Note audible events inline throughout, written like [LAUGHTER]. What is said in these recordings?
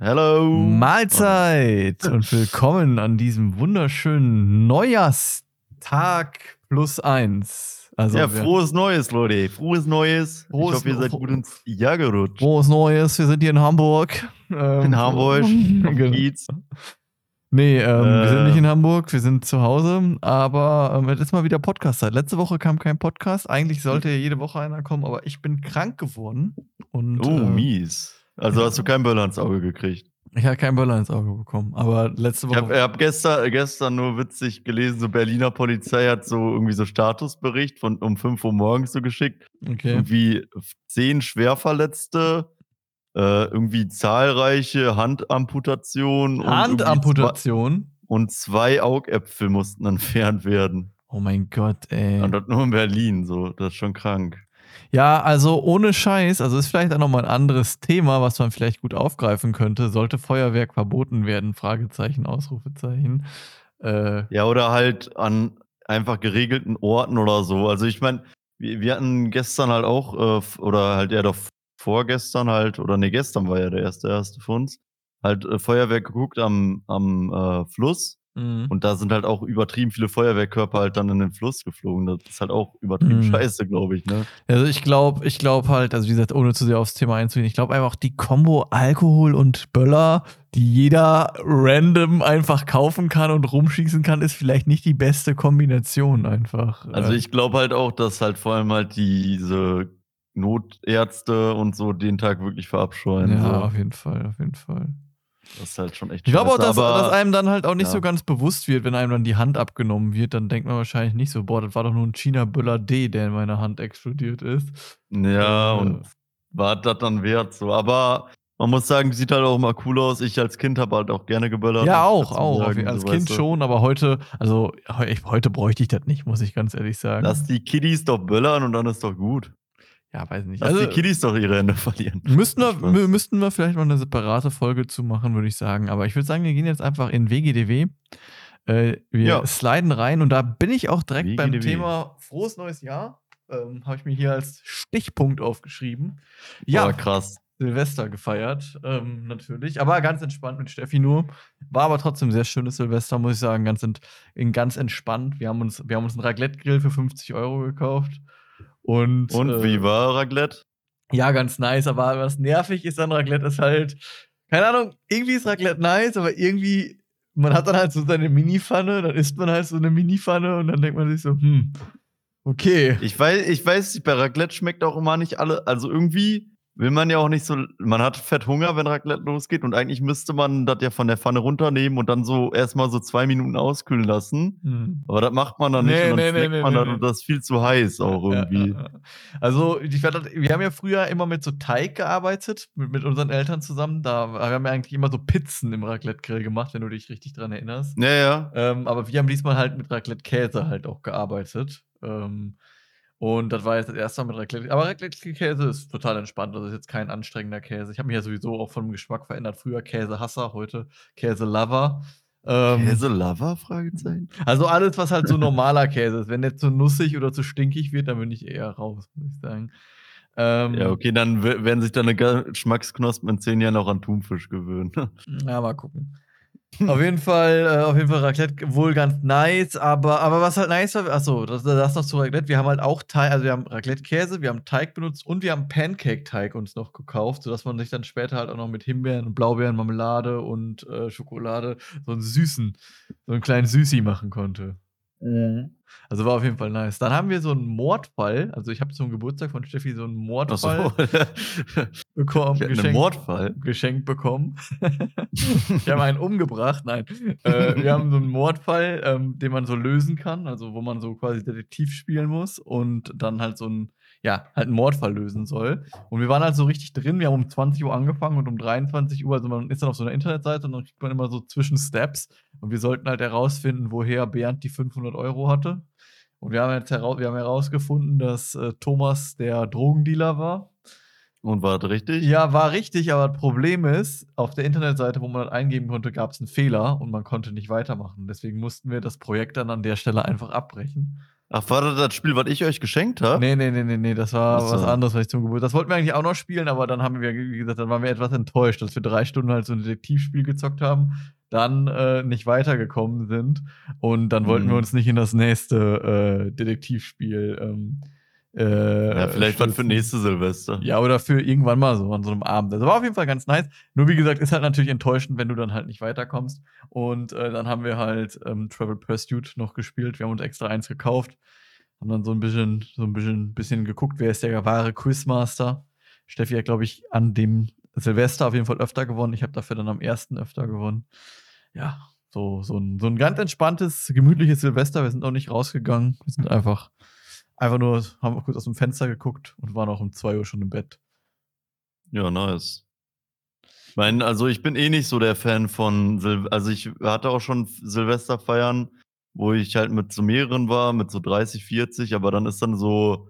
Hello. Mahlzeit und willkommen an diesem wunderschönen Neujahrstag plus eins. Also ja, frohes Neues, Leute. Frohes Neues. Frohes ich hoffe, ihr seid gut ins Jahr gerutscht. Frohes Neues. Wir sind hier in Hamburg. Ähm, in Hamburg. [LAUGHS] Geht's. Nee, ähm, äh. wir sind nicht in Hamburg, wir sind zu Hause, aber ähm, es ist mal wieder Podcast-Zeit. Letzte Woche kam kein Podcast. Eigentlich sollte ja jede Woche einer kommen, aber ich bin krank geworden. Und, oh, äh, mies. Also hast du keinen Böller ins Auge gekriegt? Ich habe keinen Böller ins Auge bekommen, aber letzte Woche. Ich habe hab gestern, gestern nur witzig gelesen, so Berliner Polizei hat so irgendwie so Statusbericht von um 5 Uhr morgens so geschickt. Okay. Irgendwie zehn Schwerverletzte, äh, irgendwie zahlreiche Handamputationen. Handamputation? Und, zwei Augäpfel mussten entfernt werden. Oh mein Gott, ey. Und das nur in Berlin, so. Das ist schon krank. Ja, also ohne Scheiß, also ist vielleicht auch nochmal ein anderes Thema, was man vielleicht gut aufgreifen könnte. Sollte Feuerwerk verboten werden? Fragezeichen, Ausrufezeichen. Äh, ja, oder halt an einfach geregelten Orten oder so. Also ich meine, wir, wir, hatten gestern halt auch, äh, oder halt eher doch vorgestern halt, oder ne, gestern war ja der erste erste für uns, halt äh, Feuerwerk geguckt am, am äh, Fluss. Mhm. Und da sind halt auch übertrieben viele Feuerwehrkörper halt dann in den Fluss geflogen. Das ist halt auch übertrieben mhm. scheiße, glaube ich, ne? Also ich glaube, ich glaube halt, also wie gesagt, ohne zu sehr aufs Thema einzugehen, ich glaube einfach die Kombo Alkohol und Böller, die jeder random einfach kaufen kann und rumschießen kann, ist vielleicht nicht die beste Kombination einfach. Also ich glaube halt auch, dass halt vor allem halt diese Notärzte und so den Tag wirklich verabscheuen. Ja, so. auf jeden Fall, auf jeden Fall. Das ist halt schon echt Ich glaube auch, dass, dass, einem dann halt auch nicht ja. so ganz bewusst wird, wenn einem dann die Hand abgenommen wird, dann denkt man wahrscheinlich nicht so, boah, das war doch nur ein China-Böller D, der in meiner Hand explodiert ist. Ja, äh, und war das dann wert so. Aber man muss sagen, sieht halt auch mal cool aus. Ich als Kind habe halt auch gerne geböllert. Ja, auch, auch. Sagen, als so Kind schon, aber heute, also heute bräuchte ich das nicht, muss ich ganz ehrlich sagen. Lass die Kiddies doch böllern und dann ist doch gut. Ja, weiß nicht. Lass also, die Kiddies doch ihre Hände verlieren. Müssten wir, müssten wir vielleicht mal eine separate Folge zu machen, würde ich sagen. Aber ich würde sagen, wir gehen jetzt einfach in WGDW. Äh, wir ja. sliden rein und da bin ich auch direkt WGDW. beim Thema Frohes neues Jahr. Ähm, Habe ich mir hier als Stichpunkt aufgeschrieben. Ja, oh, krass. Silvester gefeiert, ähm, natürlich. Aber ganz entspannt mit Steffi nur. War aber trotzdem sehr schönes Silvester, muss ich sagen. Ganz, ent, ganz entspannt. Wir haben uns, wir haben uns einen Raclette-Grill für 50 Euro gekauft. Und, Und äh, wie war Raclette? Ja, ganz nice, aber was nervig ist an Raclette ist halt, keine Ahnung, irgendwie ist Raclette nice, aber irgendwie, man hat dann halt so seine Mini-Pfanne, dann isst man halt so eine Mini-Pfanne und dann denkt man sich so, hm, okay. Ich weiß, ich weiß, bei Raclette schmeckt auch immer nicht alle, also irgendwie will man ja auch nicht so, man hat fett Hunger, wenn Raclette losgeht und eigentlich müsste man das ja von der Pfanne runternehmen und dann so erstmal so zwei Minuten auskühlen lassen. Hm. Aber das macht man dann nee, nicht und dann nee, nee, man dann und das ist viel zu heiß auch irgendwie. Ja, ja, ja. Also ich, wir haben ja früher immer mit so Teig gearbeitet, mit, mit unseren Eltern zusammen. Da wir haben ja eigentlich immer so Pizzen im Raclette-Grill gemacht, wenn du dich richtig dran erinnerst. Ja, ja. Ähm, aber wir haben diesmal halt mit Raclette-Käse halt auch gearbeitet. Ähm, und das war jetzt das erste Mal mit Raclette. Aber Raclette-Käse ist total entspannt. Das ist jetzt kein anstrengender Käse. Ich habe mich ja sowieso auch vom Geschmack verändert. Früher Käsehasser, heute Käse-Lover. Ähm, Käse-Lover? Fragezeichen. Also alles, was halt so normaler Käse ist. Wenn der zu nussig oder zu stinkig wird, dann bin ich eher raus, muss ich sagen. Ähm, ja, okay, dann werden sich deine Geschmacksknospen in zehn Jahren auch an Thunfisch gewöhnen. ja, mal gucken auf jeden Fall, äh, auf jeden Fall Raclette wohl ganz nice, aber, aber was halt nice war, achso, das, das noch zu Raclette. Wir haben halt auch Teig, also wir haben Raclette-Käse, wir haben Teig benutzt und wir haben Pancake-Teig uns noch gekauft, sodass man sich dann später halt auch noch mit Himbeeren und Blaubeeren, Marmelade und äh, Schokolade so einen süßen, so einen kleinen Süßi machen konnte. Mhm. Also war auf jeden Fall nice. Dann haben wir so einen Mordfall. Also ich habe zum Geburtstag von Steffi so [LAUGHS] einen Mordfall so. bekommen. Geschenkt, einen Mordfall? Geschenkt bekommen. [LAUGHS] wir haben einen umgebracht. Nein. Äh, wir haben so einen Mordfall, ähm, den man so lösen kann. Also wo man so quasi Detektiv spielen muss und dann halt so ein ja, halt einen Mordfall lösen soll. Und wir waren halt so richtig drin. Wir haben um 20 Uhr angefangen und um 23 Uhr, also man ist dann auf so einer Internetseite und dann kriegt man immer so zwischen Steps. Und wir sollten halt herausfinden, woher Bernd die 500 Euro hatte. Und wir haben jetzt heraus, wir haben herausgefunden, dass äh, Thomas der Drogendealer war. Und war das richtig? Ja, war richtig, aber das Problem ist, auf der Internetseite, wo man das eingeben konnte, gab es einen Fehler und man konnte nicht weitermachen. Deswegen mussten wir das Projekt dann an der Stelle einfach abbrechen. Ach, war das das Spiel, was ich euch geschenkt habe? Nee, nee, nee, nee, nee, das war Ach was so. anderes, was ich zum Geburtstag. Das wollten wir eigentlich auch noch spielen, aber dann haben wir, wie gesagt, dann waren wir etwas enttäuscht, dass wir drei Stunden halt so ein Detektivspiel gezockt haben, dann äh, nicht weitergekommen sind und dann wollten wir Mhm. uns nicht in das nächste äh, Detektivspiel. Ähm, äh, Ja, vielleicht was für nächste Silvester. Ja, oder für irgendwann mal so an so einem Abend. Also war auf jeden Fall ganz nice. Nur wie gesagt, ist halt natürlich enttäuschend, wenn du dann halt nicht weiterkommst. Und äh, dann haben wir halt ähm, Travel Pursuit noch gespielt. Wir haben uns extra eins gekauft. Haben dann so ein bisschen, so ein bisschen, bisschen geguckt, wer ist der wahre Quizmaster. Steffi hat, glaube ich, an dem Silvester auf jeden Fall öfter gewonnen. Ich habe dafür dann am ersten öfter gewonnen. Ja, so, so, ein, so ein ganz entspanntes, gemütliches Silvester. Wir sind auch nicht rausgegangen. Wir sind einfach, einfach nur, haben kurz aus dem Fenster geguckt und waren auch um 2 Uhr schon im Bett. Ja, nice. Ich meine, also ich bin eh nicht so der Fan von Sil also ich hatte auch schon Silvesterfeiern, wo ich halt mit so mehreren war, mit so 30, 40, aber dann ist dann so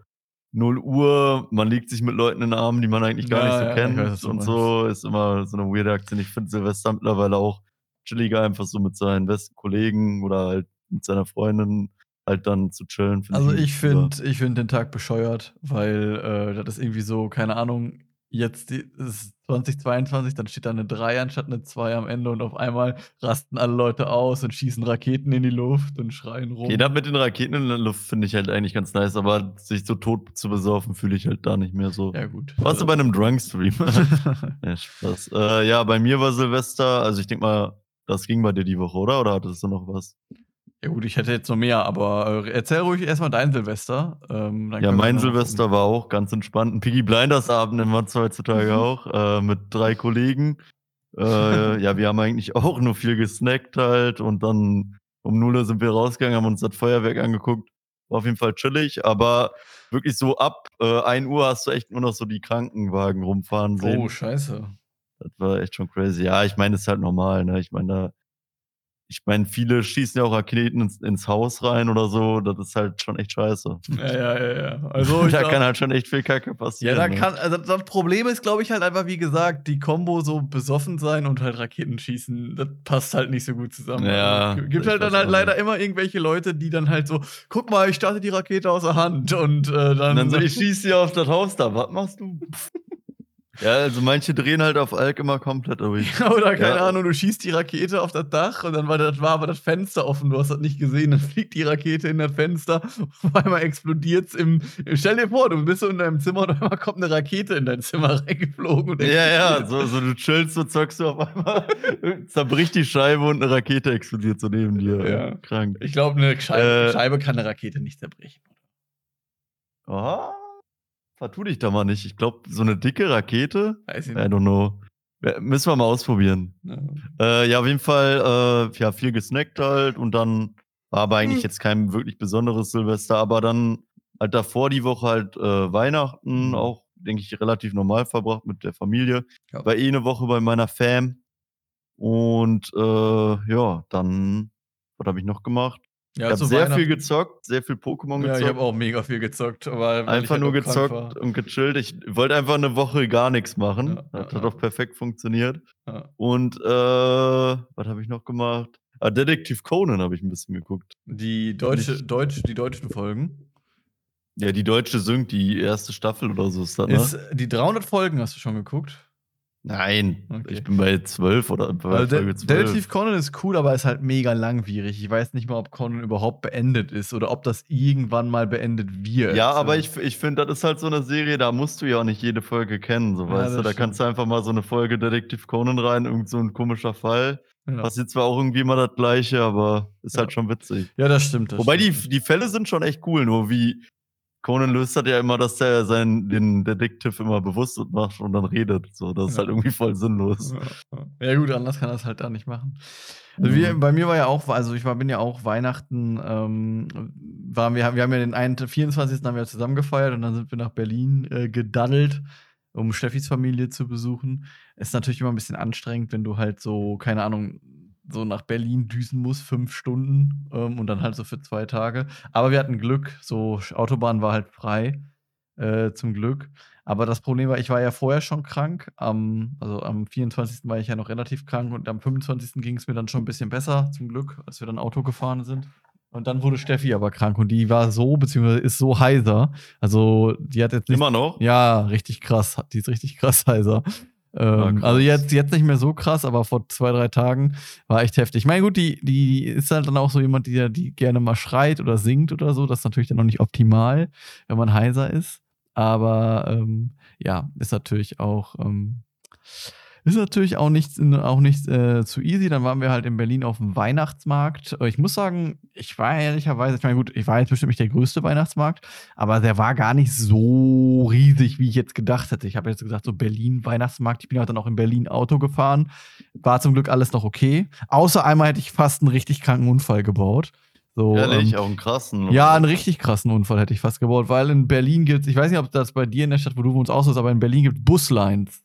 0 Uhr, man liegt sich mit Leuten in den Armen, die man eigentlich gar Ja, nicht so ja, kennt weiß, und so. Ist immer so eine weirde Aktion. Ich finde Silvester mittlerweile auch chilliger, einfach so mit seinen besten Kollegen oder halt mit seiner Freundin halt dann zu chillen. Also ich finde ich find den Tag bescheuert, weil äh, das ist irgendwie so, keine Ahnung, jetzt die, ist 2022, dann steht da eine 3 anstatt eine 2 am Ende und auf einmal rasten alle Leute aus und schießen Raketen in die Luft und schreien rum. Okay, das mit den Raketen in der Luft finde ich halt eigentlich ganz nice, aber sich so tot zu besaufen, fühle ich halt da nicht mehr so. ja, gut. Warst du bei einem Drunk-Stream? [LAUGHS] ja, Spaß. Äh, ja, bei mir war Silvester, also ich denke mal, das ging bei dir die Woche, oder? Oder hattest du noch was? Ja, gut, ich hätte jetzt noch mehr, aber äh, erzähl ruhig erstmal dein Silvester. Ähm, Ja, mein Silvester gucken. war auch ganz entspannt. Ein Piggy Blinders Abend wir es heutzutage Mhm. auch, äh, mit drei Kollegen. Äh, ja, wir haben eigentlich auch nur viel gesnackt halt und dann um 0 Uhr sind wir rausgegangen, haben uns das Feuerwerk angeguckt. War auf jeden Fall chillig, aber wirklich so ab äh, 1 Uhr hast du echt nur noch so die Krankenwagen rumfahren sehen. Oh, scheiße. Das war echt schon crazy. Ja, ich meine, das ist halt normal, ne? Ich meine, da ich meine, viele schießen ja auch Raketen ins, ins Haus rein oder so. Das ist halt schon echt scheiße. Ja, ja, ja, ja. Also, [LAUGHS] da glaub- kann halt schon echt viel Kacke Ja, passieren. da ne? kann, also das Problem ist, glaube ich, halt einfach, wie gesagt, die Kombo so besoffen sein und halt Raketen schießen, das passt halt nicht so gut zusammen. Ja, Also, gibt halt dann halt leider nicht. immer irgendwelche Leute, die dann halt so, guck mal, ich starte die Rakete aus der Hand und äh, dann. Und dann [LAUGHS] so, ich schieße hier auf das Haus da. Was machst du? [LAUGHS] ja, also manche drehen halt auf Alk immer komplett durch. [LAUGHS] Oder keine Ja. Ahnung, du schießt die Rakete auf das Dach und dann war, das, war aber das Fenster offen, du hast das nicht gesehen, dann fliegt die Rakete in das Fenster, [LAUGHS] auf einmal explodiert's im. Stell dir vor, du bist so in deinem Zimmer und auf einmal kommt eine Rakete in dein Zimmer [LAUGHS] reingeflogen und Ja, ja, explodiert. so, so du chillst, so zockst du auf einmal, zerbricht die Scheibe und eine Rakete explodiert so neben dir. Ja. Krank. Ich glaube, eine Scheibe, Äh, Scheibe kann eine Rakete nicht zerbrechen. Oh, vertu dich da mal nicht. Ich glaube, so eine dicke Rakete, Weiß ich I nicht. don't know. Ja, Müssen wir mal ausprobieren. Ja. Äh, ja, auf jeden Fall, äh, ja, viel gesnackt halt und dann war aber eigentlich Hm. jetzt kein wirklich besonderes Silvester, aber dann halt davor die Woche halt äh, Weihnachten Mhm. auch, denke ich, relativ normal verbracht mit der Familie. Ja. War eh eine Woche bei meiner Fam und äh, ja, dann, was habe ich noch gemacht? Ja, ich habe sehr viel gezockt, sehr viel Pokémon Ja, gezockt. ich habe auch mega viel gezockt, weil ich Einfach halt nur gezockt war. und gechillt. Ich wollte einfach eine Woche gar nichts machen. Ja, das ja, hat ja. auch perfekt funktioniert. Ja. Und äh, was habe ich noch gemacht? Ah, Detective Conan habe ich ein bisschen geguckt. Die deutsche, Nicht- Deutsch, die deutschen Folgen. Ja, die deutsche Sync, die erste Staffel oder so ist das, ne? Ist, die 300 Folgen hast du schon geguckt? Nein, Okay. ich bin bei 12 oder bei Also, Folge De 12. Detektiv Conan ist cool, aber ist halt mega langwierig. Ich weiß nicht mal, ob Conan überhaupt beendet ist oder ob das irgendwann mal beendet wird. Ja, aber ich, ich finde, das ist halt so eine Serie, da musst du ja auch nicht jede Folge kennen, so Ja, weißt du. Da kannst du einfach mal so eine Folge Detective Conan rein, irgend so ein komischer Fall. Ja, Passiert zwar auch irgendwie immer das Gleiche, aber ist Ja. halt schon witzig. ja das stimmt. Das Wobei die, stimmt. die Fälle sind schon echt cool, nur wie Conan löst hat ja immer, dass der seinen, den Detektiv immer bewusst macht und dann redet. So, das ist Ja. halt irgendwie voll sinnlos. Ja, gut, anders kann er es halt da nicht machen. Also Mhm. wir, bei mir war ja auch, also ich war, bin ja auch Weihnachten, ähm, waren wir, wir haben ja den einen, 24. haben wir zusammen gefeiert und dann sind wir nach Berlin äh, gedaddelt, um Steffis Familie zu besuchen. Ist natürlich immer ein bisschen anstrengend, wenn du halt so, keine Ahnung, so nach Berlin düsen musst, fünf Stunden ähm, und dann halt so für zwei Tage. Aber wir hatten Glück, so Autobahn war halt frei, äh, zum Glück. Aber das Problem war, ich war ja vorher schon krank. Am, also am 24. war ich ja noch relativ krank und am 25. ging es mir dann schon ein bisschen besser, zum Glück, als wir dann Auto gefahren sind. Und dann wurde Steffi aber krank und die war so, beziehungsweise ist so heiser. Also, die hat jetzt nicht. Immer noch? Ja, richtig krass. Die ist richtig krass heiser. Ah, Ähm, also jetzt, jetzt nicht mehr so krass, aber vor zwei, drei Tagen war echt heftig. Ich meine, gut, die, die ist halt dann auch so jemand, die, die gerne mal schreit oder singt oder so. Das ist natürlich dann noch nicht optimal, wenn man heiser ist. Aber ähm, ja, ist natürlich auch, ähm, ist natürlich auch nicht, auch nicht äh, zu easy. Dann waren wir halt in Berlin auf dem Weihnachtsmarkt. Äh, Ich muss sagen, ich war ehrlicherweise, ich meine, gut, ich war jetzt bestimmt nicht der größte Weihnachtsmarkt, aber der war gar nicht so riesig, wie ich jetzt gedacht hätte. Ich habe jetzt gesagt, so Berlin Weihnachtsmarkt. Ich bin halt dann auch in Berlin Auto gefahren. War zum Glück alles noch okay. Außer einmal hätte ich fast einen richtig kranken Unfall gebaut. So, Ehrlich, ähm, auch einen krassen. ja, einen richtig krassen Unfall hätte ich fast gebaut, weil in Berlin gibt es, ich weiß nicht, ob das bei dir in der Stadt, wo du wohnst, auch so ist, aber in Berlin gibt es Buslines.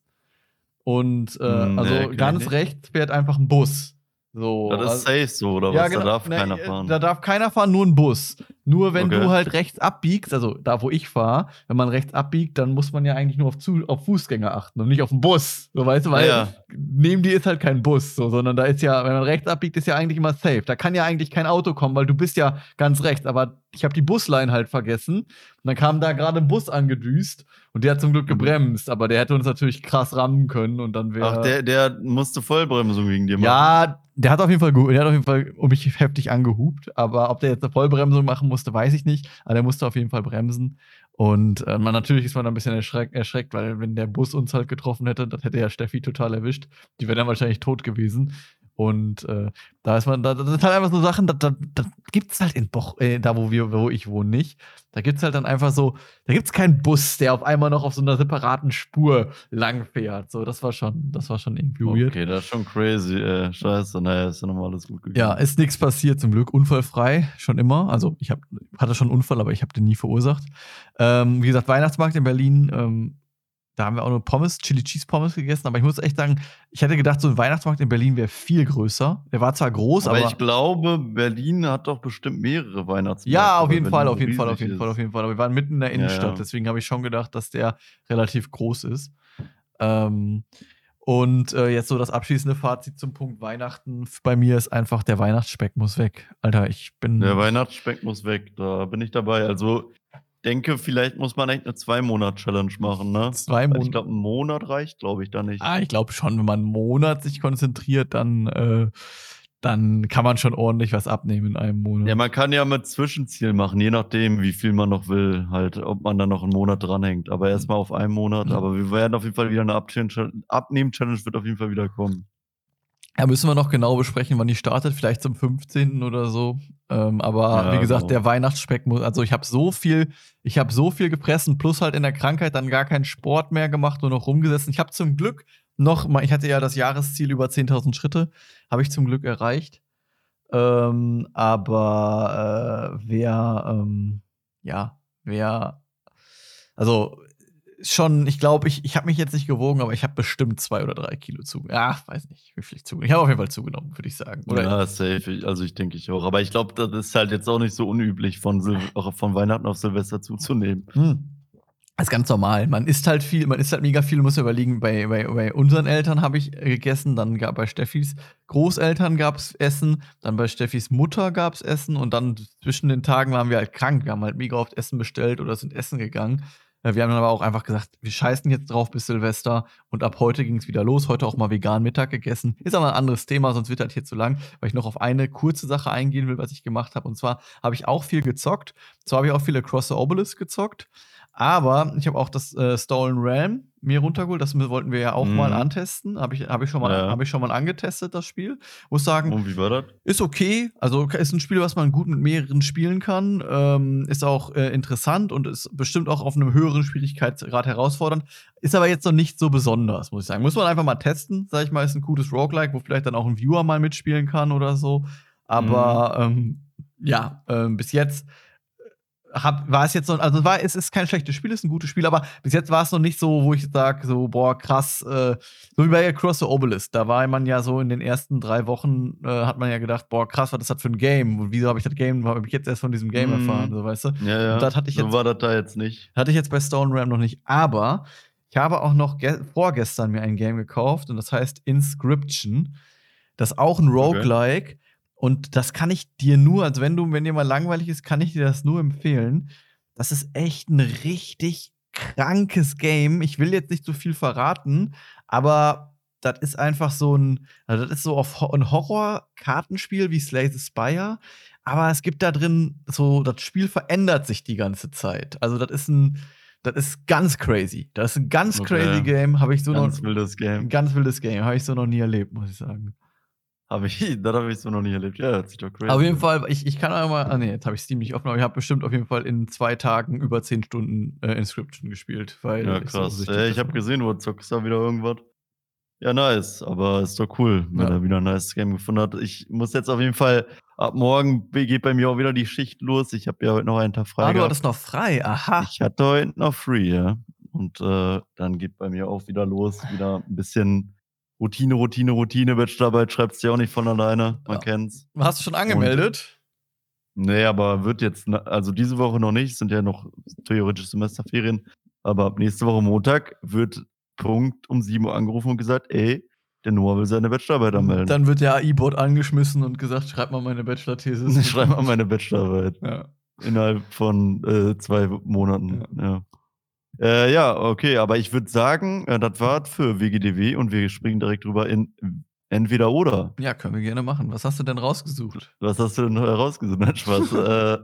Und äh, Hm, nee, also ich ganz rechts fährt einfach ein Bus. So, Das also- ist safe so, oder ja, was? genau. Da darf Ne, keiner äh, fahren. Da darf keiner fahren, nur ein Bus. Nur wenn Okay. du halt rechts abbiegst, also da, wo ich fahre, wenn man rechts abbiegt, dann muss man ja eigentlich nur auf, Zu auf Fußgänger achten und nicht auf den Bus. So, weißt du, weil Ja, neben dir ist halt kein Bus, so, sondern da ist ja, wenn man rechts abbiegt, ist ja eigentlich immer safe. Da kann ja eigentlich kein Auto kommen, weil du bist ja ganz rechts. Aber ich habe die Busline halt vergessen. Und dann kam da gerade ein Bus angedüst und der hat zum Glück gebremst, aber der hätte uns natürlich krass rammen können und dann wäre. Ach, der, der musste Vollbremsung wegen dir machen. Ja, der hat auf jeden Fall, der hat auf jeden Fall um mich heftig angehupt, aber ob der jetzt eine Vollbremsung machen musste, weiß ich nicht. Aber der musste auf jeden Fall bremsen. Und äh, man, natürlich ist man ein bisschen erschreck, erschreckt, weil wenn der Bus uns halt getroffen hätte, das hätte ja Steffi total erwischt. Die wäre dann wahrscheinlich tot gewesen. Und äh, da ist man, da, das sind halt einfach so Sachen, da, da, da gibt es halt in Boch, äh, da wo wir, wo ich wohne, nicht. Da gibt es halt dann einfach so, da gibt es keinen Bus, der auf einmal noch auf so einer separaten Spur lang fährt. So, das war schon, das war schon irgendwie weird. Okay, das ist schon crazy, ey. Scheiße, naja, ist ja nochmal alles gut gegangen. Ja, ist nichts passiert zum Glück. Unfallfrei, schon immer. Also ich hab, hatte schon einen Unfall, aber ich habe den nie verursacht. Ähm, wie gesagt, Weihnachtsmarkt in Berlin, ähm, da haben wir auch nur Pommes, Chili Cheese Pommes gegessen. Aber ich muss echt sagen, ich hätte gedacht, so ein Weihnachtsmarkt in Berlin wäre viel größer. Der war zwar groß, aber, aber, ich glaube, Berlin hat doch bestimmt mehrere Weihnachtsmärkte. ja, auf jeden Fall, auf jeden Fall, auf jeden Fall, auf jeden Fall. Aber wir waren mitten in der Ja, Innenstadt, ja. deswegen habe ich schon gedacht, dass der relativ groß ist. Ähm, und äh, jetzt so das abschließende Fazit zum Punkt Weihnachten bei mir ist einfach, der Weihnachtsspeck muss weg. Alter, ich bin. Der Weihnachtsspeck muss weg, da bin ich dabei. Also, denke, vielleicht muss man echt eine Zwei-Monat-Challenge machen, ne? Zwei Monate. Ich glaube, ein Monat reicht, glaube ich, da nicht. Ah, ich glaube schon, wenn man einen Monat sich konzentriert, dann, äh, dann kann man schon ordentlich was abnehmen in einem Monat. Ja, man kann ja mit Zwischenziel machen, je nachdem, wie viel man noch will, halt, ob man da noch einen Monat dranhängt. Aber erstmal auf einen Monat. Ja. Aber wir werden auf jeden Fall wieder eine Abnehmen-Challenge wird auf jeden Fall wieder kommen. Ja, müssen wir noch genau besprechen, wann die startet, vielleicht zum 15. oder so. Ähm, aber Ja, wie gesagt, genau. der Weihnachtsspeck muss, also ich habe so viel, ich habe so viel gefressen, plus halt in der Krankheit dann gar keinen Sport mehr gemacht, nur noch rumgesessen. Ich habe zum Glück noch mal, ich hatte ja das Jahresziel über 10.000 Schritte, habe ich zum Glück erreicht. Ähm, aber äh, wer, ähm, ja, wer, also schon, ich glaube, ich, ich habe mich jetzt nicht gewogen, aber ich habe bestimmt zwei oder drei Kilo zugenommen. Ja, weiß nicht, wie viel ich zugenommen Ich habe auf jeden Fall zugenommen, würde ich sagen. Oder ja, safe. Also ich denke ich auch. Aber ich glaube, das ist halt jetzt auch nicht so unüblich, von, Sil auch von Weihnachten auf Silvester zuzunehmen. Hm. Das ist ganz normal. Man isst halt viel, man isst halt mega viel. Ja überlegen, bei, bei, bei unseren Eltern habe ich gegessen, dann gab bei Steffis Großeltern gab es Essen, dann bei Steffis Mutter gab es Essen und dann zwischen den Tagen waren wir halt krank. Wir haben halt mega oft Essen bestellt oder sind essen gegangen. Äh, Wir haben dann aber auch einfach gesagt, wir scheißen jetzt drauf bis Silvester und ab heute ging es wieder los. Heute auch mal vegan Mittag gegessen. Ist aber ein anderes Thema, sonst wird halt hier zu lang, weil ich noch auf eine kurze Sache eingehen will, was ich gemacht habe. Und zwar habe ich auch viel gezockt. Zwar habe ich auch viele Cross the Obelisk gezockt, aber ich habe auch das äh, Stolen Realm mir runtergeholt. Das wollten wir ja auch Mhm. mal antesten. Habe ich, hab ich, schon mal- Ja. hab ich schon mal angetestet, das Spiel. Muss sagen, Und wie war das? ist okay. Also ist ein Spiel, was man gut mit mehreren spielen kann. Ähm, ist auch äh, interessant und ist bestimmt auch auf einem höheren Schwierigkeitsgrad herausfordernd. Ist aber jetzt noch nicht so besonders, muss ich sagen. Muss man einfach mal testen. Sag ich mal, ist ein gutes Roguelike, wo vielleicht dann auch ein Viewer mal mitspielen kann oder so. Aber ähm, ja, ähm, bis jetzt hab, war es jetzt noch, also war, es ist kein schlechtes Spiel, es ist ein gutes Spiel, aber bis jetzt war es noch nicht so, wo ich sage, so, boah, krass, äh, so wie bei Cross the Obelisk. Da war man ja so in den ersten drei Wochen, äh, hat man ja gedacht, boah, krass, was ist das für ein Game? Und wieso habe ich das Game, habe ich jetzt erst von diesem Game Mhm. erfahren, so weißt du? Ja, ja. Und das hatte ich so jetzt- war das da jetzt nicht. Hatte ich jetzt bei Stone Ram noch nicht. Aber ich habe auch noch ge- vorgestern mir ein Game gekauft und das heißt Inscription. Das ist auch ein Okay. Und das kann ich dir nur, also wenn du, wenn dir mal langweilig ist, kann ich dir das nur empfehlen. Das ist echt ein richtig krankes Game. Ich will jetzt nicht so viel verraten, aber das ist einfach so ein, also das ist so auf ein Horror-Kartenspiel wie Slay the Spire, aber es gibt da drin so, das Spiel verändert sich die ganze Zeit. Also das ist ein, das ist ganz crazy. Das ist ein ganz okay. crazy Game, habe ich so ganz noch. Ganz wildes Game. Ganz wildes Game, habe ich so noch nie erlebt, muss ich sagen. Habe ich, [LAUGHS] das habe ich so noch nie erlebt. Ja, hört sich doch crazy. Auf jeden Fall, ich, ich kann einmal, ah nee, jetzt habe ich Steam nicht offen, aber ich habe bestimmt auf jeden Fall in zwei Tagen über zehn Stunden äh, Inscription gespielt. Weil ja, krass. Ich, so äh, ich habe gesehen, du zockst da wieder irgendwas. Ja, nice, aber ist doch cool, wenn ja. er wieder ein nice Game gefunden hat. Ich muss jetzt auf jeden Fall, ab morgen geht bei mir auch wieder die Schicht los. Ich habe ja heute noch einen Tag frei. Ah, du hattest noch frei, aha. Ich hatte heute noch free, ja. Und äh, dann geht bei mir auch wieder los, wieder ein bisschen Routine, Routine, Routine. Bachelorarbeit schreibt sich auch nicht von alleine, man ja. kennt's. Hast du schon angemeldet? Und, nee, aber wird jetzt, also diese Woche noch nicht, sind ja noch theoretisch Semesterferien. Aber ab nächste Woche Montag wird Punkt um 7 Uhr angerufen und gesagt, ey, der Noah will seine Bachelorarbeit anmelden. Dann wird der AI-Bot angeschmissen und gesagt, schreib mal meine Bachelor-Thesis. [LAUGHS] schreib mal meine Bachelorarbeit. Ja. Innerhalb von äh, zwei Monaten. Ja. ja. Äh, ja, okay, aber ich würde sagen, äh, das war für WGDW und wir springen direkt drüber in entweder oder. Ja, können wir gerne machen. Was hast du denn rausgesucht? Was hast du denn herausgesucht? Nein, Spaß. [LAUGHS] äh,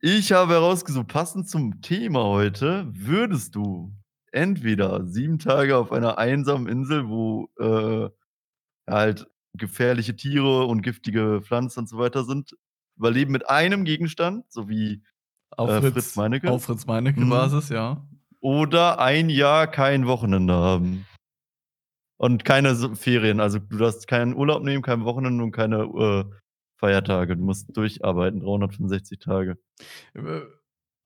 ich habe herausgesucht, passend zum Thema heute, würdest du entweder sieben Tage auf einer einsamen Insel, wo äh, halt gefährliche Tiere und giftige Pflanzen und so weiter sind, überleben mit einem Gegenstand, so wie auf äh, Fritz, Fritz Meinecke. Auf Fritz Meinecke-Basis, mhm. ja. Oder ein Jahr kein Wochenende haben. Und keine Ferien. Also du darfst keinen Urlaub nehmen, kein Wochenende und keine äh, Feiertage. Du musst durcharbeiten, 365 Tage. Äh,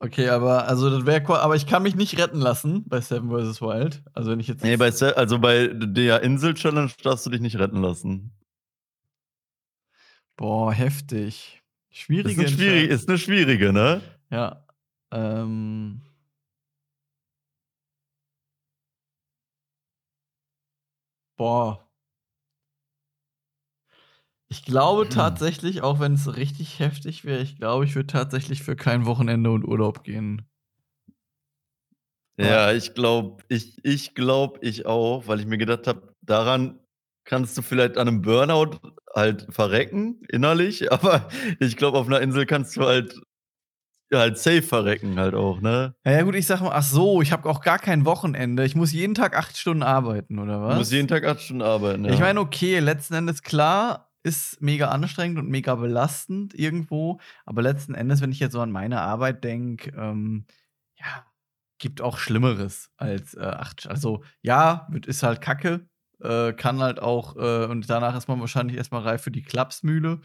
Okay, aber also das wäre aber ich kann mich nicht retten lassen bei Seven vs. Wild. Also wenn ich jetzt Nee, bei Se also bei der Insel Challenge darfst du dich nicht retten lassen. Boah, heftig. Schwierige ist eine, schwierig, ist eine schwierige, ne? Ja. Ähm Boah. Ich glaube hm. tatsächlich, auch wenn es richtig heftig wäre, ich glaube, ich würde tatsächlich für kein Wochenende und Urlaub gehen. Ja, ich glaube, ich, ich glaube, ich auch, weil ich mir gedacht habe, daran kannst du vielleicht an einem Burnout halt verrecken, innerlich, [LAUGHS] aber ich glaube, auf einer Insel kannst du halt ja, halt safe verrecken halt auch, ne? Ja, ja gut, ich sag mal, ach so, ich habe auch gar kein Wochenende. Ich muss jeden Tag acht Stunden arbeiten, oder was? Du musst jeden Tag acht Stunden arbeiten, ja. Ich meine, okay, letzten Endes klar, ist mega anstrengend und mega belastend irgendwo. Aber letzten Endes, wenn ich jetzt so an meine Arbeit denke, ähm, ja, gibt auch Schlimmeres als äh, acht. Also ja, ist halt Kacke, äh, kann halt auch, äh, und danach ist man wahrscheinlich erstmal reif für die Klapsmühle.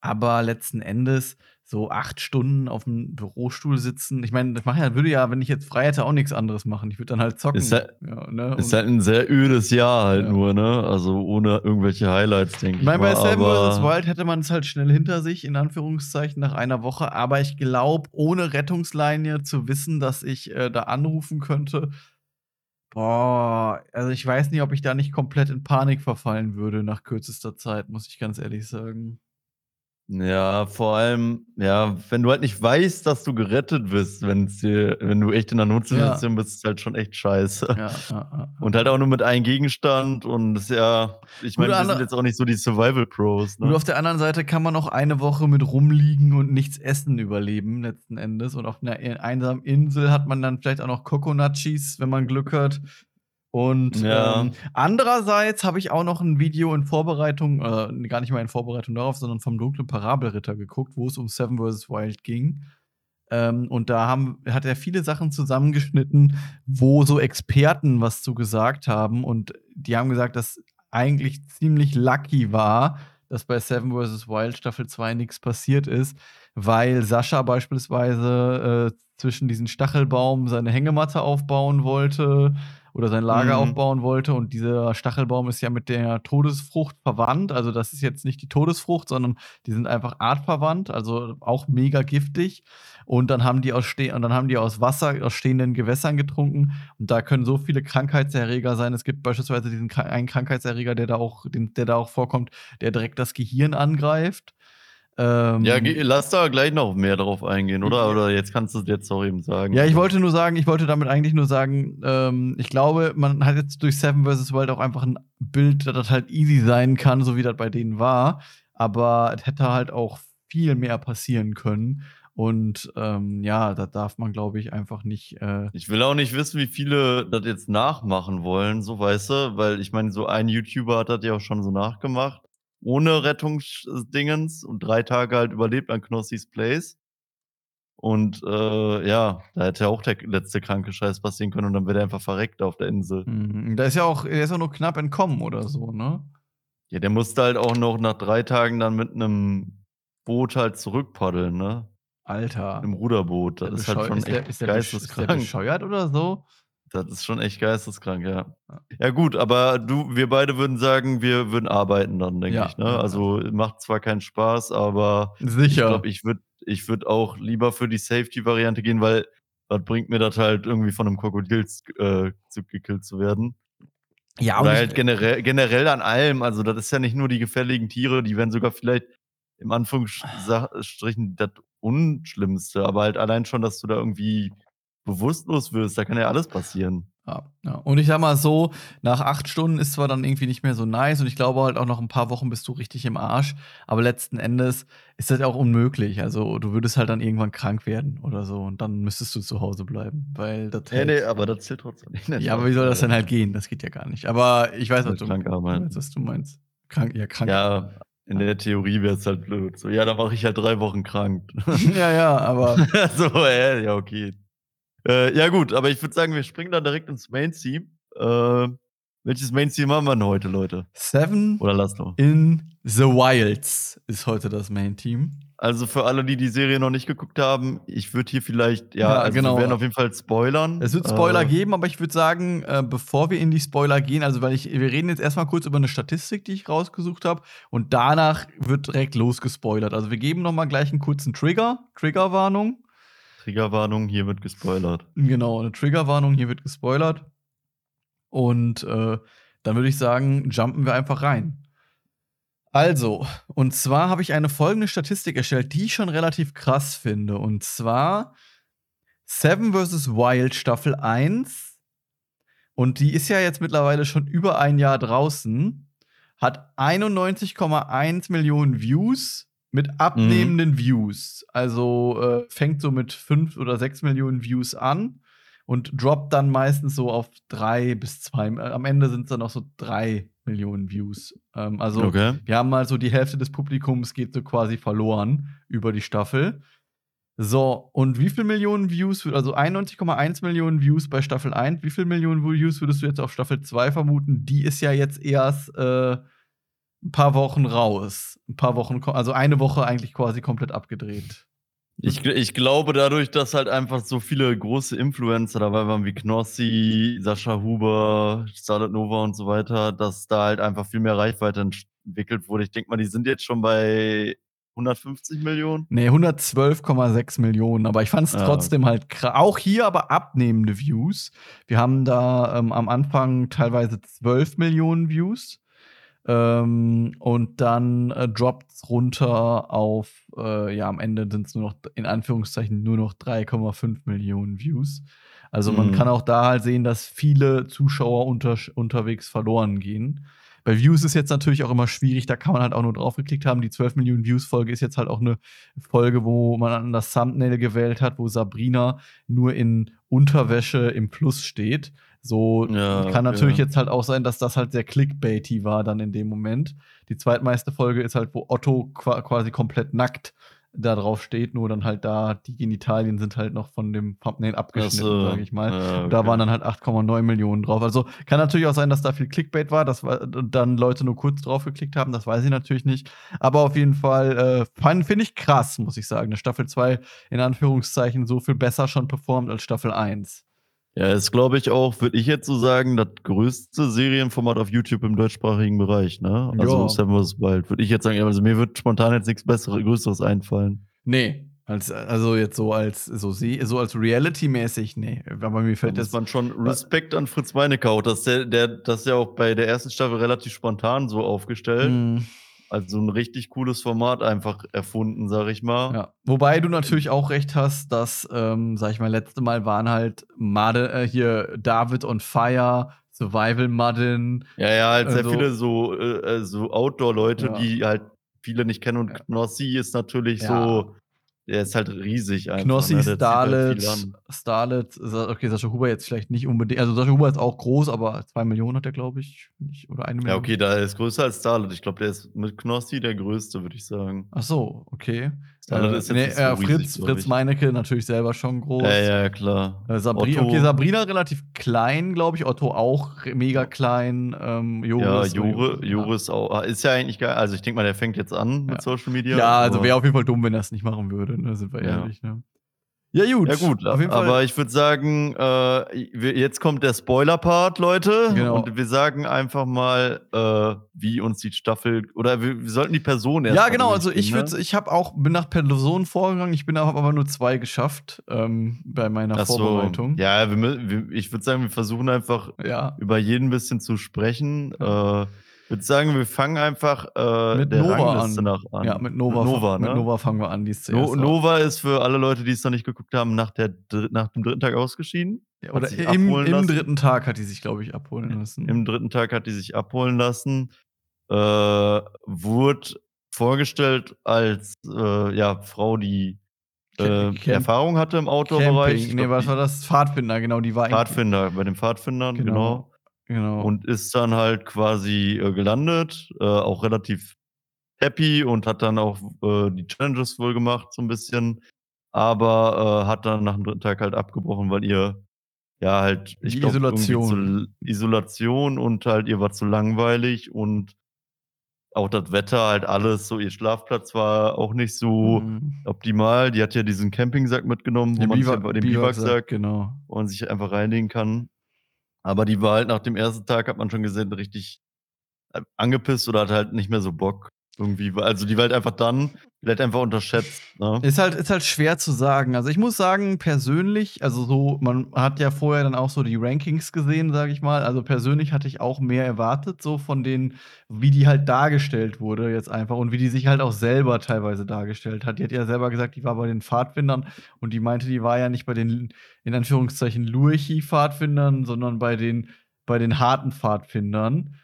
Aber letzten Endes so acht Stunden auf dem Bürostuhl sitzen. Ich meine, das mache ja, würde ja, wenn ich jetzt frei hätte, auch nichts anderes machen. Ich würde dann halt zocken. Ist halt, ja, ne? ist halt ein sehr ödes Jahr halt ja. nur, ne? Also ohne irgendwelche Highlights, denke ich. Meine, bei vs. Wild hätte man es halt schnell hinter sich, in Anführungszeichen, nach einer Woche. Aber ich glaube, ohne Rettungsleine zu wissen, dass ich äh, da anrufen könnte, boah, also ich weiß nicht, ob ich da nicht komplett in Panik verfallen würde nach kürzester Zeit, muss ich ganz ehrlich sagen. Ja, vor allem, ja, wenn du halt nicht weißt, dass du gerettet bist, wenn's dir wenn du echt in 'ner Notsituation ja. bist, ist halt schon echt scheiße. Ja, Und halt auch nur mit einem Gegenstand und ist ja ich meine, wir sind jetzt auch nicht so die Survival Pros, ne? Und auf der anderen Seite kann man auch eine Woche mit rumliegen und nichts essen überleben letzten Endes. Und auf einer e einsamen Insel hat man dann vielleicht auch noch Coconut Cheese, wenn man Glück hat. Und ja. ähm, andererseits habe ich auch noch ein Video in Vorbereitung, äh, gar nicht mal in Vorbereitung darauf, sondern vom dunklen Parabelritter geguckt, wo es um Seven vs. Wild ging. Ähm, und da haben, hat er viele Sachen zusammengeschnitten, wo so Experten was zu gesagt haben. Und die haben gesagt, dass eigentlich ziemlich lucky war, dass bei Seven vs. Wild Staffel 2 nichts passiert ist, weil Sascha beispielsweise äh, zwischen diesen Stachelbaum seine Hängematte aufbauen wollte oder sein Lager Mhm. aufbauen wollte. Und dieser Stachelbaum ist ja mit der Todesfrucht verwandt. Also, das ist jetzt nicht die Todesfrucht, sondern die sind einfach artverwandt, also auch mega giftig. Und dann haben die aus, ste und dann haben die aus Wasser, aus stehenden Gewässern getrunken. Und da können so viele Krankheitserreger sein. Es gibt beispielsweise diesen einen Krankheitserreger, der da auch, den, der da auch vorkommt, der direkt das Gehirn angreift. Ähm, Ja, lass da gleich noch mehr drauf eingehen, oder? Oder jetzt kannst du es jetzt auch eben sagen. Ja, ich wollte nur sagen, ich wollte damit eigentlich nur sagen, ähm, ich glaube, man hat jetzt durch Seven vs. Wild auch einfach ein Bild, das halt easy sein kann, so wie das bei denen war. Aber es hätte halt auch viel mehr passieren können. Und ähm, ja, da darf man, glaube ich, einfach nicht. Äh, Ich will auch nicht wissen, wie viele das jetzt nachmachen wollen, so weißt du, weil ich meine, so ein YouTuber hat das ja auch schon so nachgemacht, ohne Rettungsdingens und drei Tage halt überlebt an Knossis Place. Und äh, ja, da hätte auch der letzte kranke Scheiß passieren können und dann wäre er einfach verreckt auf der Insel. mh, da ist ja auch, der ist auch nur knapp entkommen oder so, ne? Ja, der musste halt auch noch nach drei Tagen dann mit einem Boot halt zurückpaddeln, ne? Alter. Im Ruderboot. Das Der ist halt schon ist der, echt ist der, besch- ist der geisteskrank. bescheuert oder so? Das ist schon echt geisteskrank, ja. Ja. Gut, aber du, wir beide würden sagen, wir würden arbeiten dann, denke Ja, ich. Ne? Also macht zwar keinen Spaß, aber ich Sicher. glaube, ich würde ich würd auch lieber für die Safety-Variante gehen, weil was bringt mir das halt irgendwie von einem Krokodil äh, zu- gekillt zu werden? ja, Oder ich- halt generell, generell an allem. Also, das ist ja nicht nur die gefährlichen Tiere, die werden sogar vielleicht im Anführungsstrichen das Unschlimmste, aber halt allein schon, dass du da irgendwie bewusstlos wirst, da kann ja alles passieren. Ja, ja. Und ich sag mal so, nach acht Stunden ist zwar dann irgendwie nicht mehr so nice und ich glaube halt auch noch ein paar Wochen bist du richtig im Arsch, aber letzten Endes ist das auch unmöglich. Also du würdest halt dann irgendwann krank werden oder so und dann müsstest du zu Hause bleiben, weil das Nee, hält- nee, aber das zählt trotzdem nicht. Ja, aber wie soll das denn halt gehen? Das geht ja gar nicht. Aber ich weiß, was Halt du, krank weiß, was du meinst. Krank, ja, krank. Ja, in der Theorie wäre es halt blöd. So, ja, dann mache ich halt drei Wochen krank. [LAUGHS] ja, ja, aber [LAUGHS] so, äh, ja, okay. Äh, ja, gut, aber ich würde sagen, wir springen dann direkt ins Main-Team. Äh, welches Main-Team haben wir denn heute, Leute? Seven Oder Laszlo? in the Wilds ist heute das Main-Team. Also für alle, die die Serie noch nicht geguckt haben, ich würde hier vielleicht, ja, Ja, also genau. wir werden auf jeden Fall spoilern. Es wird Spoiler Äh, geben, aber ich würde sagen, äh, bevor wir in die Spoiler gehen, also weil ich, wir reden jetzt erstmal kurz über eine Statistik, die ich rausgesucht habe, und danach wird direkt losgespoilert. Also wir geben noch mal gleich einen kurzen Trigger, Triggerwarnung. Triggerwarnung, hier wird gespoilert. Genau, eine Triggerwarnung, hier wird gespoilert. Und äh, dann würde ich sagen, jumpen wir einfach rein. Also, und zwar habe ich eine folgende Statistik erstellt, die ich schon relativ krass finde. Und zwar Seven vs. Wild Staffel 1. Und die ist ja jetzt mittlerweile schon über ein Jahr draußen. Hat 91,1 Millionen Views mit abnehmenden Views. Also äh, fängt so mit 5 oder 6 Millionen Views an und droppt dann meistens so auf 3 bis 2. Äh, am Ende sind es dann noch so 3 Millionen Views. Ähm, also okay. wir haben mal so die Hälfte des Publikums geht so quasi verloren über die Staffel. So, und wie viel Millionen Views, also 91,1 Millionen Views bei Staffel 1, wie viel Millionen Views würdest du jetzt auf Staffel 2 vermuten? Die ist ja jetzt erst äh, ein paar Wochen raus. Ein paar Wochen, also eine Woche eigentlich quasi komplett abgedreht. Ich, ich glaube, dadurch, dass halt einfach so viele große Influencer dabei waren, wie Knossi, Sascha Huber, Starlet Nova und so weiter, dass da halt einfach viel mehr Reichweite entwickelt wurde. Ich denke mal, die sind jetzt schon bei 150 Millionen. Nee, 112,6 Millionen, aber ich fand es Ah, trotzdem halt krass. Auch hier aber abnehmende Views. Wir haben da ähm, am Anfang teilweise 12 Millionen Views. Ähm, und dann äh, droppt es runter auf, äh, ja, am Ende sind es nur noch, in Anführungszeichen, nur noch 3,5 Millionen Views. Also man Mhm. kann auch da halt sehen, dass viele Zuschauer unter, unterwegs verloren gehen. Bei Views ist jetzt natürlich auch immer schwierig, da kann man halt auch nur draufgeklickt haben. Die 12 Millionen Views-Folge ist jetzt halt auch eine Folge, wo man an das Thumbnail gewählt hat, wo Sabrina nur in Unterwäsche im Plus steht. So Ja, kann natürlich okay. jetzt halt auch sein, dass das halt sehr clickbaity war dann in dem Moment. Die zweitmeiste Folge ist halt, wo Otto qua quasi komplett nackt da drauf steht, nur dann halt da, die Genitalien sind halt noch von dem Thumbnail abgeschnitten, so. sage ich mal. Ja, Und Da okay. waren dann halt 8,9 Millionen drauf. Also kann natürlich auch sein, dass da viel Clickbait war, dass dann Leute nur kurz drauf geklickt haben. Das weiß ich natürlich nicht. Aber auf jeden Fall äh, finde ich krass, muss ich sagen. Eine Staffel 2 in Anführungszeichen so viel besser schon performt als Staffel 1. Ja, ist, glaube ich, auch, würde ich jetzt so sagen, das größte Serienformat auf YouTube im deutschsprachigen Bereich, ne? Also Ja. Seven vs. Wild, würde ich jetzt sagen. Also mir wird spontan jetzt nichts Besseres, Größeres einfallen. Nee, als, also jetzt so als so, se- so als Reality-mäßig, nee. Aber mir Da fällt muss jetzt. man schon Respekt an Fritz Meinekau, dass der, der, das ja auch bei der ersten Staffel relativ spontan so aufgestellt. Hm, Also ein richtig cooles Format einfach erfunden, sag ich mal. ja. Wobei du natürlich auch recht hast, dass, ähm, sag ich mal, letzte Mal waren halt Made, äh, hier David on Fire, Survival Madden. Ja, ja, halt sehr Also- viele so, äh, äh, so Outdoor-Leute, Ja. die halt viele nicht kennen. Und. Knossi ist natürlich so, der ist halt riesig einfach. Knossi, ne? Halt Starlet. Starlet, okay, Sascha Huber jetzt vielleicht nicht unbedingt. Also Sascha Huber ist auch groß, aber zwei Millionen hat er, glaube ich. Oder eine Million. Ja, okay, da ist größer als Starlet. Ich glaube, der ist mit Knossi der größte, würde ich sagen. Ach so, okay. Starlet Äh, ist jetzt nee, so äh, riesig, Fritz, glaub Fritz. Meinecke natürlich selber schon groß. Ja, ja, klar. Äh, Sabri Otto. okay, Sabrina relativ klein, glaube ich. Otto auch mega klein. Ähm, Ja, Joris, Jure, Joris auch. ah, Ist ja eigentlich geil. Also ich denke mal, der fängt jetzt an Ja. mit Social Ja, Media. ja also wäre auf jeden Fall dumm, wenn er es nicht machen würde, ne? sind wir Ja. ehrlich. Ne? Ja, gut. Ja gut, auf jeden Fall. aber ich würde sagen, äh, jetzt kommt der Spoiler-Part, Leute. Genau. Und wir sagen einfach mal, äh, wie uns die Staffel oder wir, wir sollten die Person erst ja, genau. Also ich würde, ich habe auch bin nach Person vorgegangen. Ich bin aber nur zwei geschafft ähm, bei meiner Ach so. Vorbereitung. Ja, wir, wir, ich würde sagen, wir versuchen einfach Ja. über jeden ein bisschen zu sprechen. Äh, ich würde sagen, wir fangen einfach äh, Mit der Nova Rangliste an. nach an. Ja, mit Nova, Nova, mit ne? Nova fangen wir an. Die ist No, Nova ist für alle Leute, die es noch nicht geguckt haben, nach, der, nach dem dritten Tag ausgeschieden. Ja, oder im, im dritten Tag hat die sich, glaube ich, abholen lassen. Im dritten Tag hat die sich abholen lassen. Äh, wurde vorgestellt als äh, ja, Frau, die äh, Erfahrung hatte im Outdoor-Bereich. Nee, was war das? Pfadfinder, genau, die war Pfadfinder, bei den Pfadfindern, Genau. genau. Genau. Und ist dann halt quasi äh, gelandet, äh, auch relativ happy und hat dann auch äh, die Challenges wohl gemacht, so ein bisschen. Aber äh, hat dann nach dem dritten Tag halt abgebrochen, weil ihr ja halt, Die ich glaube, Isolation. Zu, Isolation und halt ihr war zu langweilig und auch das Wetter, halt alles so, ihr Schlafplatz war auch nicht so Mhm. optimal. Die hat ja diesen Campingsack mitgenommen, wo Den man sich Biwak- einfach, den Biwaksack, genau. wo man sich einfach reinlegen kann. Aber die war halt nach dem ersten Tag, hat man schon gesehen, richtig äh, angepisst oder hat halt nicht mehr so Bock. Irgendwie, also die war halt einfach dann, die hat einfach unterschätzt. Ne? Ist halt, ist halt schwer zu sagen. Also ich muss sagen, persönlich, also so, man hat ja vorher dann auch so die Rankings gesehen, sage ich mal. Also persönlich hatte ich auch mehr erwartet, so von denen, wie die halt dargestellt wurde jetzt einfach und wie die sich halt auch selber teilweise dargestellt hat. Die hat ja selber gesagt, die war bei den Pfadfindern und die meinte, die war ja nicht bei den, in Anführungszeichen, Lurchi-Pfadfindern, sondern bei den, bei den harten Pfadfindern.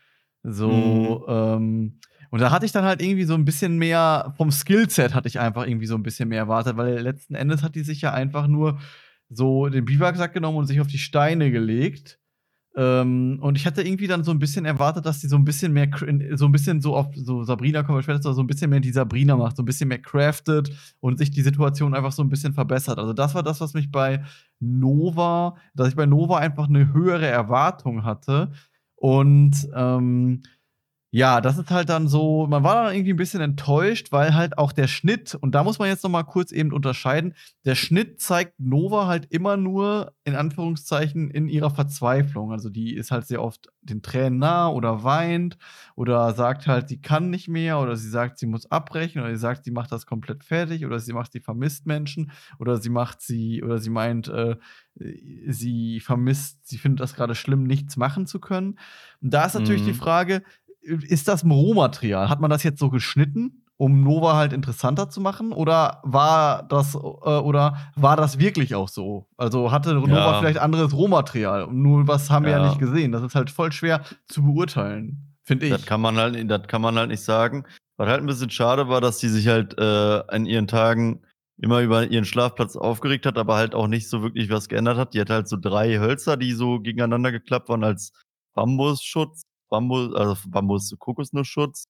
So, ähm, und da hatte ich dann halt irgendwie so ein bisschen mehr, vom Skillset hatte ich einfach irgendwie so ein bisschen mehr erwartet, weil letzten Endes hat die sich ja einfach nur so den Biwaksack genommen und sich auf die Steine gelegt. Ähm, und ich hatte irgendwie dann so ein bisschen erwartet, dass die so ein bisschen mehr, so ein bisschen so auf so Sabrina kommen wir später so ein bisschen mehr die Sabrina macht, so ein bisschen mehr craftet und sich die Situation einfach so ein bisschen verbessert. Also das war das, was mich bei Nova, dass ich bei Nova einfach eine höhere Erwartung hatte. Und ähm, ja, das ist halt dann so, man war dann irgendwie ein bisschen enttäuscht, weil halt auch der Schnitt, und da muss man jetzt noch mal kurz eben unterscheiden, der Schnitt zeigt Nova halt immer nur in Anführungszeichen in ihrer Verzweiflung. Also die ist halt sehr oft den Tränen nah oder weint oder sagt halt, sie kann nicht mehr oder sie sagt, sie muss abbrechen oder sie sagt, sie macht das komplett fertig oder sie macht, sie vermisst Menschen oder sie macht sie oder sie meint, äh, sie vermisst, sie findet das gerade schlimm, nichts machen zu können. Und da ist natürlich Mhm. die Frage, ist das Rohmaterial? Hat man das jetzt so geschnitten, um Nova halt interessanter zu machen? Oder war das, äh, oder war das wirklich auch so? Also hatte Nova Ja. vielleicht anderes Rohmaterial? Nur was haben wir ja Ja. nicht gesehen. Das ist halt voll schwer zu beurteilen, finde ich. Das kann man halt, das kann man halt nicht sagen. Was halt ein bisschen schade war, dass sie sich halt äh, an ihren Tagen immer über ihren Schlafplatz aufgeregt hat, aber halt auch nicht so wirklich was geändert hat. Die hat halt so drei Hölzer, die so gegeneinander geklappt waren als Bambusschutz, Bambus, also Bambus Kokosnussschutz.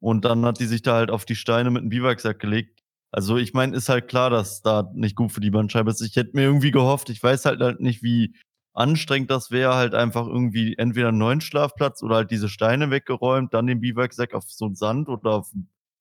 Und dann hat die sich da halt auf die Steine mit einem Biwaksack gelegt. Also ich meine, ist halt klar, dass da nicht gut für die Bandscheibe ist. Ich hätte mir irgendwie gehofft, ich weiß halt halt nicht, wie anstrengend das wäre, halt einfach irgendwie entweder einen neuen Schlafplatz oder halt diese Steine weggeräumt, dann den Biwaksack auf so einen Sand oder auf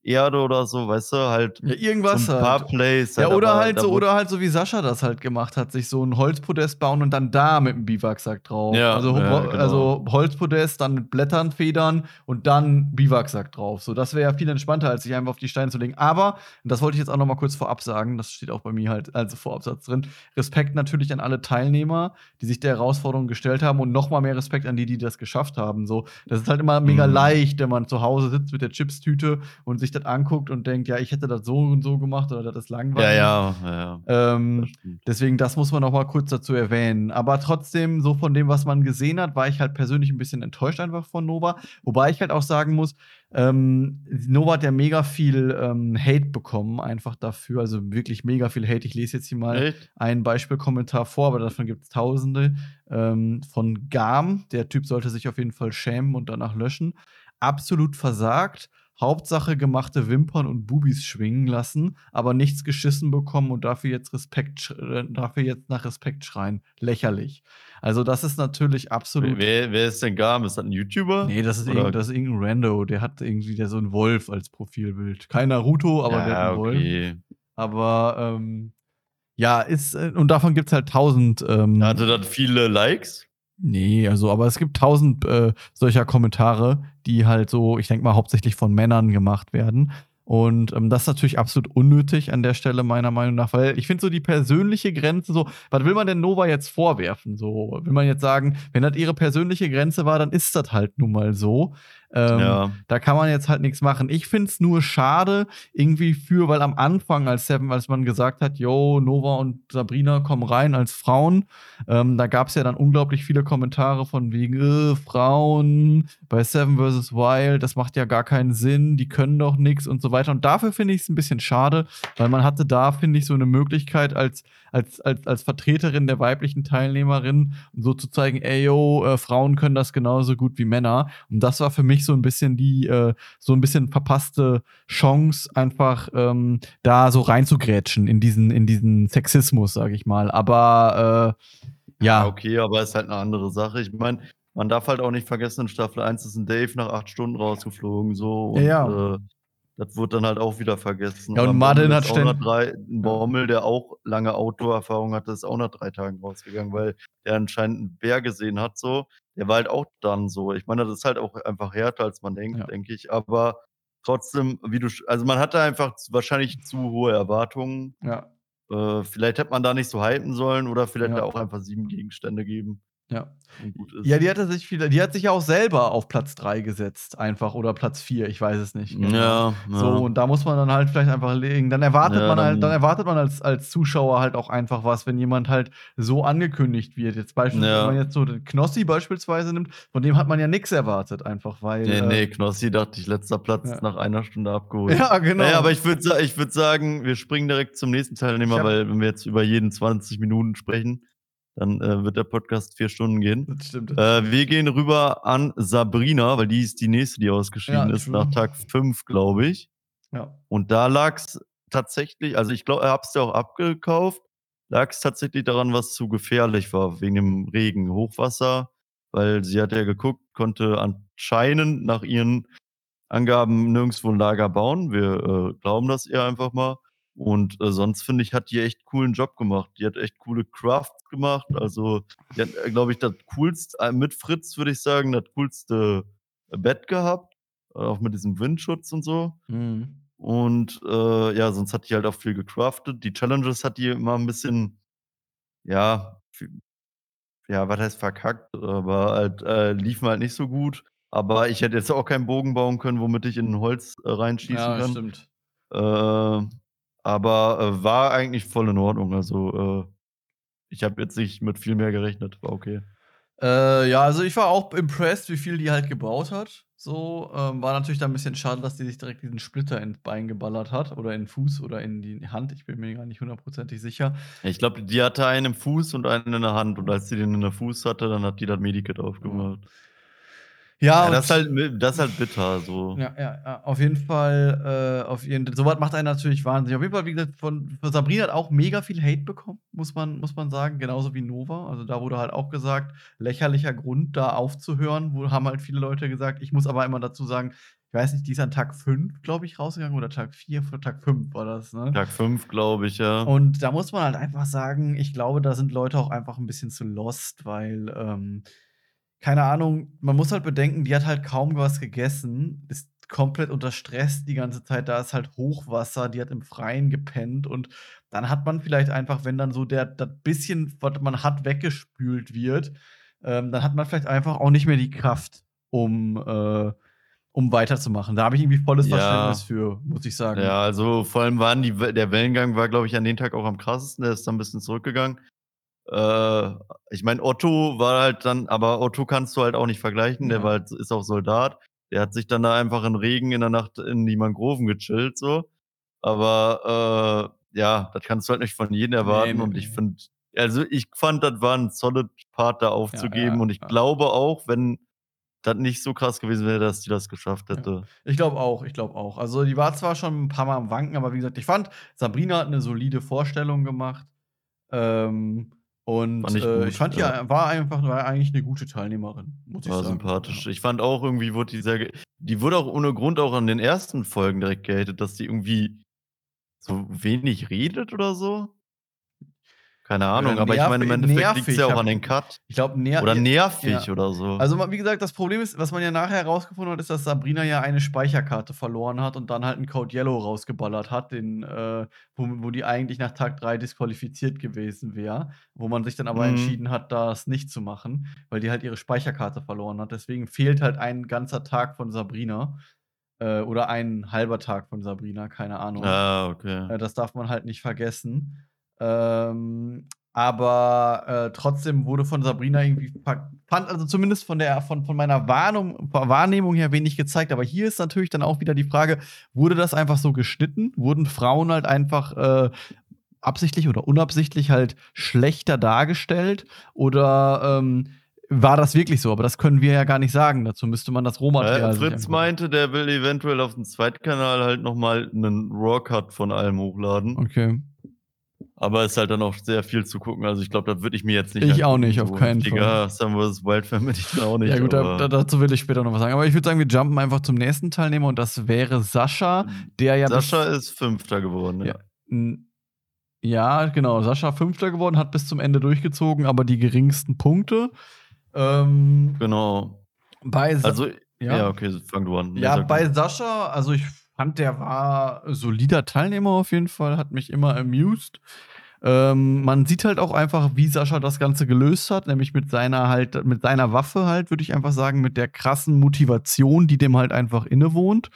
Erde oder so, weißt du, halt Ja, irgendwas so ein paar halt. Plays. Ja, halt, oder aber halt so, oder halt so wie Sascha das halt gemacht hat, sich so ein Holzpodest bauen und dann da mit dem Biwaksack drauf. Ja, also, ja, genau. also Holzpodest, dann mit Blättern, Federn und dann Biwaksack drauf. So, das wäre ja viel entspannter, als sich einfach auf die Steine zu legen. Aber, und das wollte ich jetzt auch noch mal kurz vorab sagen, das steht auch bei mir halt als Vorabsatz drin. Respekt natürlich an alle Teilnehmer, die sich der Herausforderung gestellt haben und noch mal mehr Respekt an die, die das geschafft haben. So, das ist halt immer mega Mhm. leicht, wenn man zu Hause sitzt mit der Chipstüte und sich das anguckt und denkt, ja, ich hätte das so und so gemacht oder das ist langweilig. Ja, ja, ja. Ähm, das deswegen, das muss man noch mal kurz dazu erwähnen. Aber trotzdem, so von dem, was man gesehen hat, war ich halt persönlich ein bisschen enttäuscht einfach von Nova. Wobei ich halt auch sagen muss, ähm, Nova hat ja mega viel ähm, Hate bekommen, einfach dafür. Also wirklich mega viel Hate. Ich lese jetzt hier mal Echt? einen Beispielkommentar vor, aber davon gibt es tausende. Ähm, von Gam, der Typ sollte sich auf jeden Fall schämen und danach löschen. Absolut versagt. Hauptsache gemachte Wimpern und Bubis schwingen lassen, aber nichts geschissen bekommen und dafür jetzt Respekt, äh, dafür jetzt nach Respekt schreien. Lächerlich. Also, das ist natürlich absolut. Wer, wer ist denn Garm? Ist das ein YouTuber? Nee, das ist, Oder- irgend, das ist irgendein Rando, der hat irgendwie der so einen Wolf als Profilbild. Kein Naruto, aber der hat ja, einen Wolf. okay. Aber ähm, ja, ist, äh, und davon gibt es halt tausend. Ähm, Hatte das viele Likes? Nee, also, aber es gibt tausend äh, solcher Kommentare, die halt so, ich denke mal, hauptsächlich von Männern gemacht werden. Und ähm, das ist natürlich absolut unnötig an der Stelle, meiner Meinung nach, weil ich finde so die persönliche Grenze, so, was will man denn Nova jetzt vorwerfen? So, will man jetzt sagen, wenn das ihre persönliche Grenze war, dann ist das halt nun mal so. Ähm, ja. da kann man jetzt halt nichts machen. Ich finde es nur schade, irgendwie für, weil am Anfang, als Seven, als man gesagt hat, yo, Nova und Sabrina kommen rein als Frauen, ähm, da gab es ja dann unglaublich viele Kommentare von wegen, äh, Frauen bei Seven vs. Wild, das macht ja gar keinen Sinn, die können doch nichts und so weiter. Und dafür finde ich es ein bisschen schade, weil man hatte da, finde ich, so eine Möglichkeit als, als, als, als Vertreterin der weiblichen Teilnehmerin so zu zeigen, ey, yo, äh, Frauen können das genauso gut wie Männer. Und das war für mich so ein bisschen die, äh, so ein bisschen verpasste Chance, einfach ähm, da so reinzugrätschen in diesen, in diesen Sexismus, sag ich mal. Aber äh, ja, Okay, aber ist halt eine andere Sache. Ich meine, man darf halt auch nicht vergessen, in Staffel 1 ist ein Dave nach acht Stunden rausgeflogen, so. Und, Ja, ja. Äh, das wurde dann halt auch wieder vergessen. Ja, und am Martin hat ein Bommel, der auch lange Outdoor-Erfahrung hatte, ist auch nach drei Tagen rausgegangen, weil der anscheinend einen Bär gesehen hat, so. Der war halt auch dann so. Ich meine, das ist halt auch einfach härter, als man denkt, Ja. denke ich. Aber trotzdem, wie du, also man hatte einfach wahrscheinlich zu hohe Erwartungen. ja, Äh, vielleicht hätte man da nicht so hypen sollen oder vielleicht Ja. da auch einfach sieben Gegenstände geben ja. Ja, die hatte sich viel, die hat sich ja auch selber auf Platz 3 gesetzt, einfach oder Platz 4, ich weiß es nicht. genau. ja, ja. So, und da muss man dann halt vielleicht einfach legen. Dann erwartet Ja, man halt, dann- dann erwartet man als, als Zuschauer halt auch einfach was, wenn jemand halt so angekündigt wird. Jetzt beispielsweise, Ja. wenn man jetzt so den Knossi beispielsweise nimmt, von dem hat man ja nichts erwartet, einfach, weil. nee, äh, nee, Knossi dachte ich, letzter Platz Ja. nach einer Stunde abgeholt. Ja, genau. Naja, aber ich würde ich würd sagen, wir springen direkt zum nächsten Teilnehmer, weil wenn wir jetzt über jeden 20 Minuten sprechen, dann äh, wird der Podcast vier Stunden gehen. das stimmt. Äh, wir gehen rüber an Sabrina, weil die ist die nächste, die ausgeschieden Ja, ist, nach Tag 5, glaube ich. ja. Und da lag es tatsächlich, also ich glaube, er hab's ja auch abgekauft, lag es tatsächlich daran, was zu gefährlich war, wegen dem Regen, Hochwasser, weil sie hat ja geguckt, konnte anscheinend nach ihren Angaben nirgendwo ein Lager bauen. Wir äh, glauben das ihr einfach mal. Und äh, sonst finde ich, hat die echt coolen Job gemacht. Die hat echt coole Crafts gemacht. Also, die hat, glaube ich, das coolste, äh, mit Fritz würde ich sagen, das coolste Bett gehabt. Äh, auch mit diesem Windschutz und so. Mhm. Und äh, ja, sonst hat die halt auch viel gecraftet. Die Challenges hat die immer ein bisschen, ja, ja, was heißt verkackt, aber halt, äh, liefen halt nicht so gut. Aber ich hätte jetzt auch keinen Bogen bauen können, womit ich in ein Holz äh, reinschießen Ja, kann. stimmt. Äh, aber äh, war eigentlich voll in Ordnung. Also, äh, ich habe jetzt nicht mit viel mehr gerechnet. War okay. Äh, ja, also ich war auch impressed, wie viel die halt gebaut hat. So, ähm, war natürlich dann ein bisschen schade, dass die sich direkt diesen Splitter ins Bein geballert hat oder in den Fuß oder in die Hand. Ich bin mir gar nicht hundertprozentig sicher. Ich glaube, die hatte einen im Fuß und einen in der Hand. Und als sie den in der Fuß hatte, dann hat die das Medikit aufgemacht. Ja, Ja, das, ist halt, das ist halt bitter. So. Ja, ja, ja, auf jeden Fall, äh, auf jeden sowas macht einen natürlich wahnsinnig. Auf jeden Fall, wie gesagt, von, von Sabrina hat auch mega viel Hate bekommen, muss man, muss man sagen, genauso wie Nova. Also da wurde halt auch gesagt, lächerlicher Grund, da aufzuhören, wo haben halt viele Leute gesagt, ich muss aber immer dazu sagen, ich weiß nicht, die ist an Tag 5, glaube ich, rausgegangen oder Tag 4 oder Tag 5 war das, ne? Tag 5, glaube ich, ja. Und da muss man halt einfach sagen, ich glaube, da sind Leute auch einfach ein bisschen zu lost, weil, ähm, keine Ahnung, man muss halt bedenken, die hat halt kaum was gegessen, ist komplett unter Stress die ganze Zeit, da ist halt Hochwasser, die hat im Freien gepennt und dann hat man vielleicht einfach, wenn dann so der das bisschen, was man hat, weggespült wird, ähm, dann hat man vielleicht einfach auch nicht mehr die Kraft, um, äh, um weiterzumachen. Da habe ich irgendwie volles Ja. Verständnis für, muss ich sagen. Ja, also vor allem waren die, der Wellengang war, glaube ich, an den Tag auch am krassesten. Der ist dann ein bisschen zurückgegangen. Äh, ich meine, Otto war halt dann, aber Otto kannst du halt auch nicht vergleichen. Der Ja. war halt, ist auch Soldat. Der hat sich dann da einfach in Regen in der Nacht in die Mangroven gechillt, so. Aber äh, ja, das kannst du halt nicht von jedem erwarten. nee, und ich nee. finde, also ich fand, das war ein solid Part da aufzugeben. ja, und ich ja. glaube auch, wenn das nicht so krass gewesen wäre, dass die das geschafft Ja. hätte. Ich glaube auch, ich glaube auch. Also, die war zwar schon ein paar Mal am Wanken, aber wie gesagt, ich fand, Sabrina hat eine solide Vorstellung gemacht. Ähm, und Fand ich äh, ich fand, ja. die war einfach war eigentlich eine gute Teilnehmerin, muss ich War sagen. sympathisch. Ja. Ich fand auch irgendwie wurde die sehr die wurde auch ohne Grund auch an den ersten Folgen direkt gehatet, dass die irgendwie so wenig redet oder so. Keine Ahnung, aber ich meine, im nervig- Endeffekt liegt's ja nervig, auch an den Cut. Ich glaube, ner Oder ja, nervig ja. oder so. Also, wie gesagt, das Problem ist, was man ja nachher herausgefunden hat, ist, dass Sabrina ja eine Speicherkarte verloren hat und dann halt einen Code Yellow rausgeballert hat, den, äh, wo, wo die eigentlich nach Tag 3 disqualifiziert gewesen wäre, wo man sich dann aber Mhm. entschieden hat, das nicht zu machen, weil die halt ihre Speicherkarte verloren hat. Deswegen fehlt halt ein ganzer Tag von Sabrina. Äh, oder ein halber Tag von Sabrina, keine Ahnung. Ah, okay. Äh, das darf man halt nicht vergessen. Ähm, aber äh, trotzdem wurde von Sabrina irgendwie fand also zumindest von der von, von meiner Warnung, Wahrnehmung her wenig gezeigt. Aber hier ist natürlich dann auch wieder die Frage: Wurde das einfach so geschnitten? Wurden Frauen halt einfach äh, absichtlich oder unabsichtlich halt schlechter dargestellt? Oder ähm, war das wirklich so? Aber das können wir ja gar nicht sagen. Dazu müsste man das Rohmaterial. Äh, Fritz meinte, der will eventuell auf dem Zweitkanal halt noch mal 'nen Raw-Cut von allem hochladen. Okay. Aber ist halt dann auch sehr viel zu gucken. Also, ich glaube, das würde ich mir jetzt nicht Ich auch nicht, auf so keinen richtiger Sun vs. Wild-Fan bin ich auch [LAUGHS] nicht, Ja, gut, da, da, dazu will ich später noch was sagen. Aber ich würde sagen, wir jumpen einfach zum nächsten Teilnehmer und das wäre Sascha, der ja. Sascha ist Fünfter geworden, ja. Ja. N- Ja, genau. Sascha Fünfter geworden, hat bis zum Ende durchgezogen, aber die geringsten Punkte. Ähm, Genau. bei Sa Also ja. ja, okay, fang du an. Ja, bei. Sascha, also ich fand, der war solider Teilnehmer auf jeden Fall, hat mich immer amused. Ähm, man sieht halt auch einfach, wie Sascha das Ganze gelöst hat, nämlich mit seiner halt, mit seiner Waffe halt, würde ich einfach sagen, mit der krassen Motivation, die dem halt einfach innewohnt.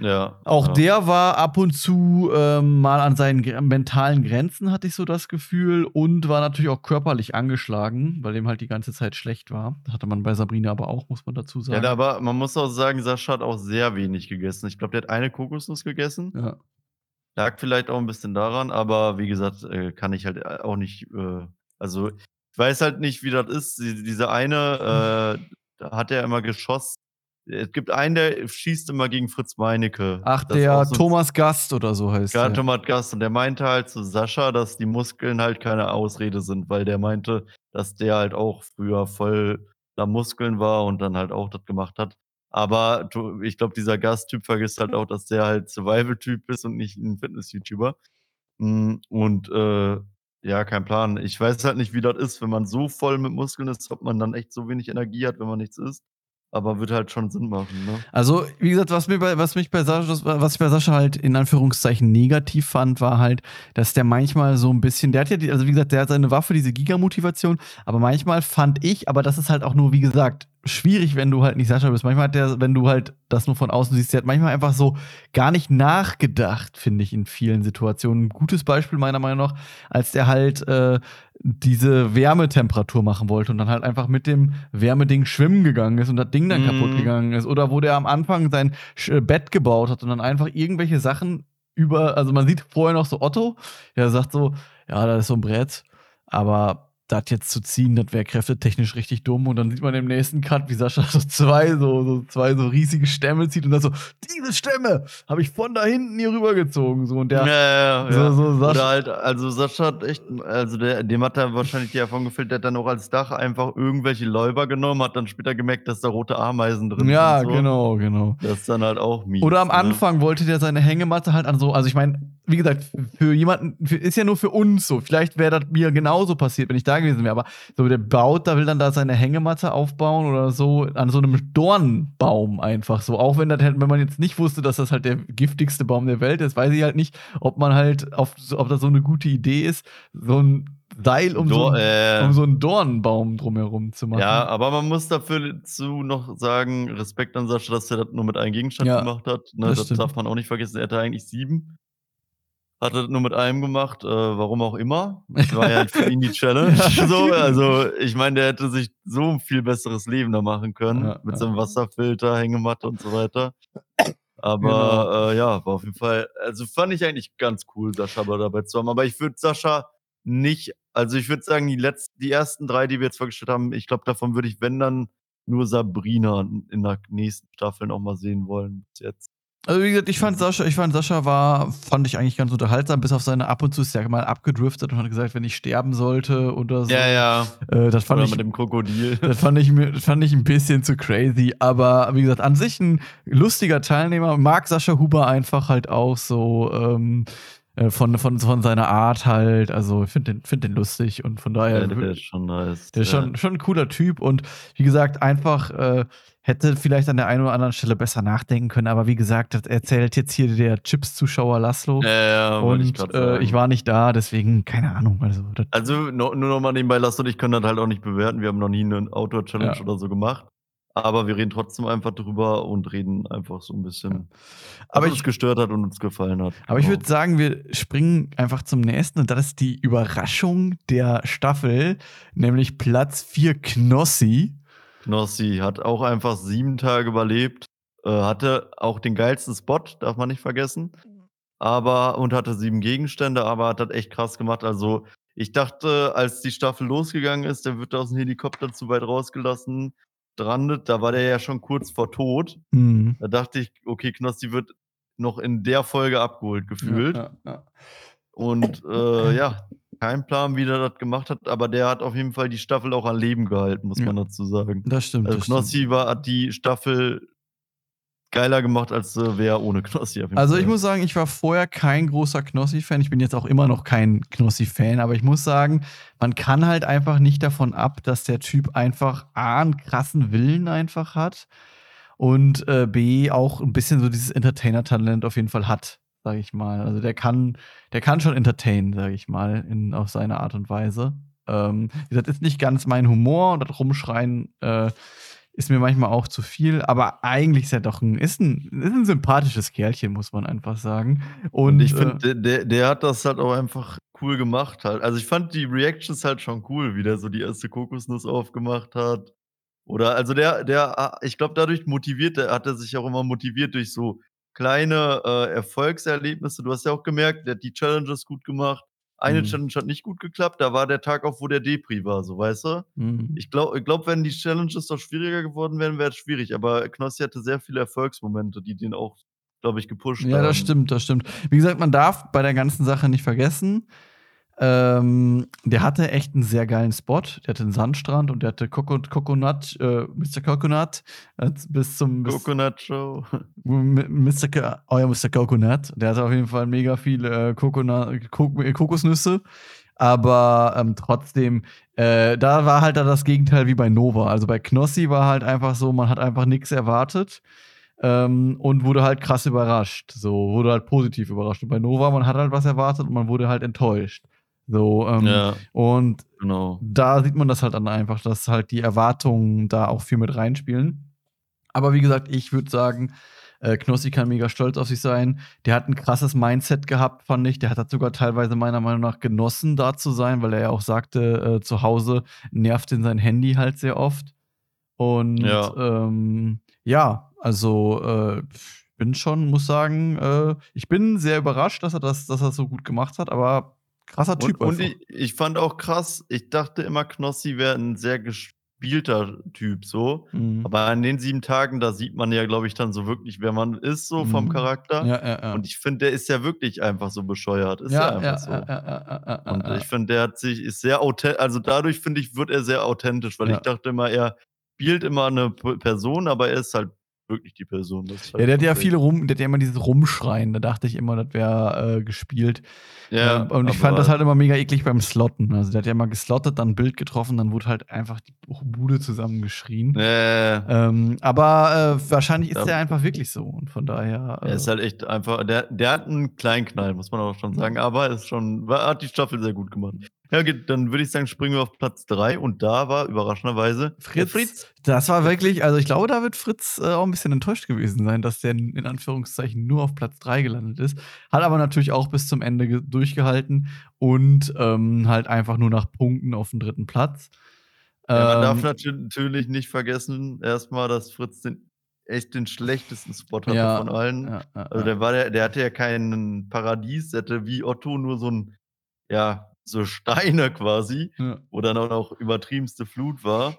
Ja. Auch ja. der war ab und zu ähm, mal an seinen mentalen Grenzen, hatte ich so das Gefühl, und war natürlich auch körperlich angeschlagen, weil dem halt die ganze Zeit schlecht war. Das hatte man bei Sabrina aber auch, muss man dazu Ja, sagen. da- aber man muss auch sagen, Sascha hat auch sehr wenig gegessen. Ich glaube, der hat eine Kokosnuss gegessen. ja. Lag vielleicht auch ein bisschen daran, aber wie gesagt, äh, kann ich halt äh, auch nicht, äh, also ich weiß halt nicht, wie das ist. Die, diese eine, [LAUGHS] äh, da hat er immer geschossen. Es gibt einen, der schießt immer gegen Fritz Meinecke. Ach, Das der so Thomas Gast oder so heißt Ja, der. Thomas Gast. Und der meinte halt zu Sascha, dass die Muskeln halt keine Ausrede sind, weil der meinte, dass der halt auch früher voll da Muskeln war und dann halt auch das gemacht hat. Aber ich glaube, dieser Gasttyp vergisst halt auch, dass der halt Survival-Typ ist und nicht ein Fitness-YouTuber. Mm, Und äh, ja, kein Plan. Ich weiß halt nicht, wie das ist, wenn man so voll mit Muskeln ist, ob man dann echt so wenig Energie hat, wenn man nichts isst. Aber wird halt schon Sinn machen, ne? Also, wie gesagt, was, mir bei, was mich bei Sascha, was ich bei Sascha halt in Anführungszeichen negativ fand, war halt, dass der manchmal so ein bisschen, der hat ja, die, also wie gesagt, der hat seine Waffe, diese Giga-Motivation, aber manchmal fand ich, aber das ist halt auch nur, wie gesagt, schwierig, wenn du halt nicht Sascha bist. Manchmal hat der, wenn du halt das nur von außen siehst, der hat manchmal einfach so gar nicht nachgedacht, finde ich, in vielen Situationen. Ein gutes Beispiel meiner Meinung nach, als der halt äh, diese Wärmetemperatur machen wollte und dann halt einfach mit dem Wärmeding schwimmen gegangen ist und das Ding dann Mhm. kaputt gegangen ist. Oder wo der am Anfang sein äh, Bett gebaut hat und dann einfach irgendwelche Sachen über, also man sieht vorher noch so Otto, der sagt so, ja, da ist so ein Brett, aber das jetzt zu ziehen, das wäre kräftetechnisch richtig dumm. Und dann sieht man im nächsten Cut, wie Sascha so zwei so, so zwei so riesige Stämme zieht und dann so, diese Stämme habe ich von da hinten hier rübergezogen. So, und der, Ja, ja, so, ja. so Sascha, Oder halt, also Sascha hat echt, also der, dem hat er wahrscheinlich die Erfahrung gefehlt, der hat dann auch als Dach einfach irgendwelche Läufer genommen, hat dann später gemerkt, dass da rote Ameisen drin ja, sind. so. genau, genau. Das ist dann halt auch mies. Oder am ne? Anfang wollte der seine Hängematte halt an so, also ich meine, wie gesagt, für jemanden, für, ist ja nur für uns so. Vielleicht wäre das mir genauso passiert, wenn ich da gewesen wäre. Aber so, der baut, da will dann da seine Hängematte aufbauen oder so an so einem Dornbaum einfach so. Auch wenn das halt, wenn man jetzt nicht wusste, dass das halt der giftigste Baum der Welt ist, weiß ich halt nicht, ob man halt auf, ob das so eine gute Idee ist, so ein Seil um, so, Dor- ein- äh, um so einen Dornbaum drumherum zu machen. Ja, aber man muss dafür zu noch sagen, Respekt an Sascha, dass er das nur mit einem Gegenstand Ja, gemacht hat. Ne, das das darf man auch nicht vergessen. Er hatte eigentlich sieben. Hat er nur mit einem gemacht, äh, warum auch immer. [LAUGHS] Das war ja für ihn die Challenge. [LAUGHS] So, also ich meine, der hätte sich so ein viel besseres Leben da machen können. Ja, mit ja. seinem Wasserfilter, Hängematte und so weiter. Aber Genau. äh, ja, war auf jeden Fall, also fand ich eigentlich ganz cool, Sascha aber dabei zu haben. Aber ich würde Sascha nicht, also ich würde sagen, die letzten, die ersten drei, die wir jetzt vorgestellt haben, ich glaube, davon würde ich, wenn dann, nur Sabrina in der nächsten Staffel noch mal sehen wollen. Bis jetzt. Also wie gesagt, ich fand Sascha, ich fand Sascha war, fand ich eigentlich ganz unterhaltsam, bis auf seine ab und zu ist er mal abgedriftet und hat gesagt, wenn ich sterben sollte oder so. Ja, ja. Äh, das fand Oder ich, mit dem Krokodil. [LAUGHS] das fand ich mir, das fand ich ein bisschen zu crazy. Aber wie gesagt, an sich ein lustiger Teilnehmer. Mag Sascha Huber einfach halt auch so ähm, äh, von, von, von seiner Art halt. Also ich finde den, find den lustig und von daher. Ja, der ist schon nice. Der ist ja. schon, schon ein cooler Typ und wie gesagt, einfach äh, hätte vielleicht an der einen oder anderen Stelle besser nachdenken können, aber wie gesagt, das erzählt jetzt hier der Chips-Zuschauer Laszlo. Ja, ja, ich und grad äh, ich war nicht da, deswegen keine Ahnung. Also, Also no, nur noch mal nebenbei, Lars und ich können das halt auch nicht bewerten. Wir haben noch nie eine Outdoor-Challenge Ja. oder so gemacht. Aber wir reden trotzdem einfach drüber und reden einfach so ein bisschen, Ja. was Aber uns ich- gestört hat und uns gefallen hat. aber ich Genau. würde sagen, wir springen einfach zum nächsten und das ist die Überraschung der Staffel, nämlich Platz 4 Knossi. Knossi hat auch einfach sieben Tage überlebt, äh, hatte auch den geilsten Spot, darf man nicht vergessen. Aber und hatte sieben Gegenstände, aber hat das echt krass gemacht. Also, ich dachte, als die Staffel losgegangen ist, der wird aus dem Helikopter zu weit rausgelassen, strandet, da war der ja schon kurz vor Tod. Hm. Da dachte ich, okay, Knossi wird noch in der Folge abgeholt gefühlt. Ja, ja, ja. Und äh, ja, kein Plan, wie der das gemacht hat, aber der hat auf jeden Fall die Staffel auch am Leben gehalten, muss Ja. man dazu sagen. Das stimmt. Also das stimmt. Knossi war, hat die Staffel geiler gemacht, als äh, wer ohne Knossi. Auf jeden Also Fall. ich muss sagen, ich war vorher kein großer Knossi-Fan. Ich bin jetzt auch immer noch kein Knossi-Fan, aber ich muss sagen, man kann halt einfach nicht davon ab, dass der Typ einfach A, einen krassen Willen einfach hat und äh, B, auch ein bisschen so dieses Entertainer-Talent auf jeden Fall hat, sage ich mal. Also der kann, der kann schon entertainen, sage ich mal, in, auf seine Art und Weise. Ähm, wie gesagt, ist nicht ganz mein Humor und das Rumschreien äh, ist mir manchmal auch zu viel, aber eigentlich ist er doch ein, ist ein, ist ein sympathisches Kerlchen, muss man einfach sagen. Und, Und ich äh, finde, der, der, der hat das halt auch einfach cool gemacht halt. Also ich fand die Reactions halt schon cool, wie der so die erste Kokosnuss aufgemacht hat. Oder also der, der, ah, ich glaube, dadurch motiviert, der hat er sich auch immer motiviert durch so kleine äh, Erfolgserlebnisse. Du hast ja auch gemerkt, der hat die Challenges gut gemacht. Eine Mhm. Challenge hat nicht gut geklappt, da war der Tag auch, wo der Depri war, so weißt du? mh. Ich glaube, ich glaub, wenn die Challenges doch schwieriger geworden wären, wäre es schwierig. Aber Knossi hatte sehr viele Erfolgsmomente, die den auch, glaube ich, gepusht haben. Ja, das stimmt, das stimmt. Wie gesagt, man darf bei der ganzen Sache nicht vergessen, ähm, der hatte echt einen sehr geilen Spot. Der hatte einen Sandstrand und der hatte Coco Coconut, äh, Mr. Coconut, äh, bis zum bis, Coconut Show. Mr. Oh ja, Mr. Coconut. Der hatte auf jeden Fall mega viele äh, Coconut, äh, Kokosnüsse. Aber ähm, trotzdem, äh, da war halt dann das Gegenteil wie bei Nova. Also bei Knossi war halt einfach so, man hat einfach nichts erwartet ähm, und wurde halt krass überrascht. So, wurde halt positiv überrascht. Und bei Nova, man hat halt was erwartet und man wurde halt enttäuscht. So, ähm, Ja, und genau. da sieht man das halt dann einfach, dass halt die Erwartungen da auch viel mit reinspielen. Aber wie gesagt, ich würde sagen, äh, Knossi kann mega stolz auf sich sein. Der hat ein krasses Mindset gehabt, fand ich. Der hat das sogar teilweise meiner Meinung nach genossen, da zu sein, weil er ja auch sagte, äh, zu Hause nervt ihn sein Handy halt sehr oft. Und Ja. ähm, ja, also äh, bin schon, muss sagen, äh, ich bin sehr überrascht, dass er das, dass er das so gut gemacht hat, aber Krasser Typ Und und einfach. i ich fand auch krass ich dachte immer, Knossi wäre 'n sehr gespielter Typ so, Mhm. aber an den 7 Tagen, da sieht man ja, glaube ich, dann so wirklich, wer man ist so vom Mhm. Charakter. Ja, ja, ja. Und ich finde, der ist ja wirklich einfach so bescheuert. Ist ja Ja, ja, einfach ja, so. Und ich finde, der hat sich ist sehr authe also, dadurch, finde ich, wird er sehr authentisch, weil ich dachte immer, er spielt immer 'ne P Person, aber er ist halt wirklich die Person. Das ist Ja, halt der hat ja crazy. viel rum der hat ja immer dieses Rumschreien. Da dachte ich immer, das wäre, äh, gespielt. Ja, Ähm, und ich fand das halt immer mega eklig beim Slotten. Also, der hat ja immer geslottet, dann 'n Bild getroffen, dann wurde halt einfach die Bu Bude zusammengeschrien. Ja, ja, ja. Ähm, aber, äh, wahrscheinlich ist Da der einfach wirklich so und von daher, Er ist äh halt echt einfach der der hat 'n Kleinknall, muss man auch schon sagen, aber ist schon hat die Staffel sehr gut gemacht. Ja, okay, dann würde ich sagen, springen wir auf Platz 3 und da war überraschenderweise der Fritz. Fritz. Das war wirklich also, ich glaube, da wird Fritz, äh, auch 'n bisschen enttäuscht gewesen sein, dass der in Anführungszeichen nur auf Platz 3 gelandet ist. Hat aber natürlich auch bis zum Ende ge durchgehalten und, ähm, halt einfach nur nach Punkten auf 'n 3. Platz. Ja, man darf Ähm natü natürlich nicht vergessen, erst mal, dass Fritz den echt den schlechtesten Spot hatte Ja, von allen. ja, Also, der war ja der hatte ja kein Paradies, der hatte wie Otto nur so 'n ja, so Steine [LAUGHS] quasi, Ja. wo dann auch noch übertriebenste Flut war.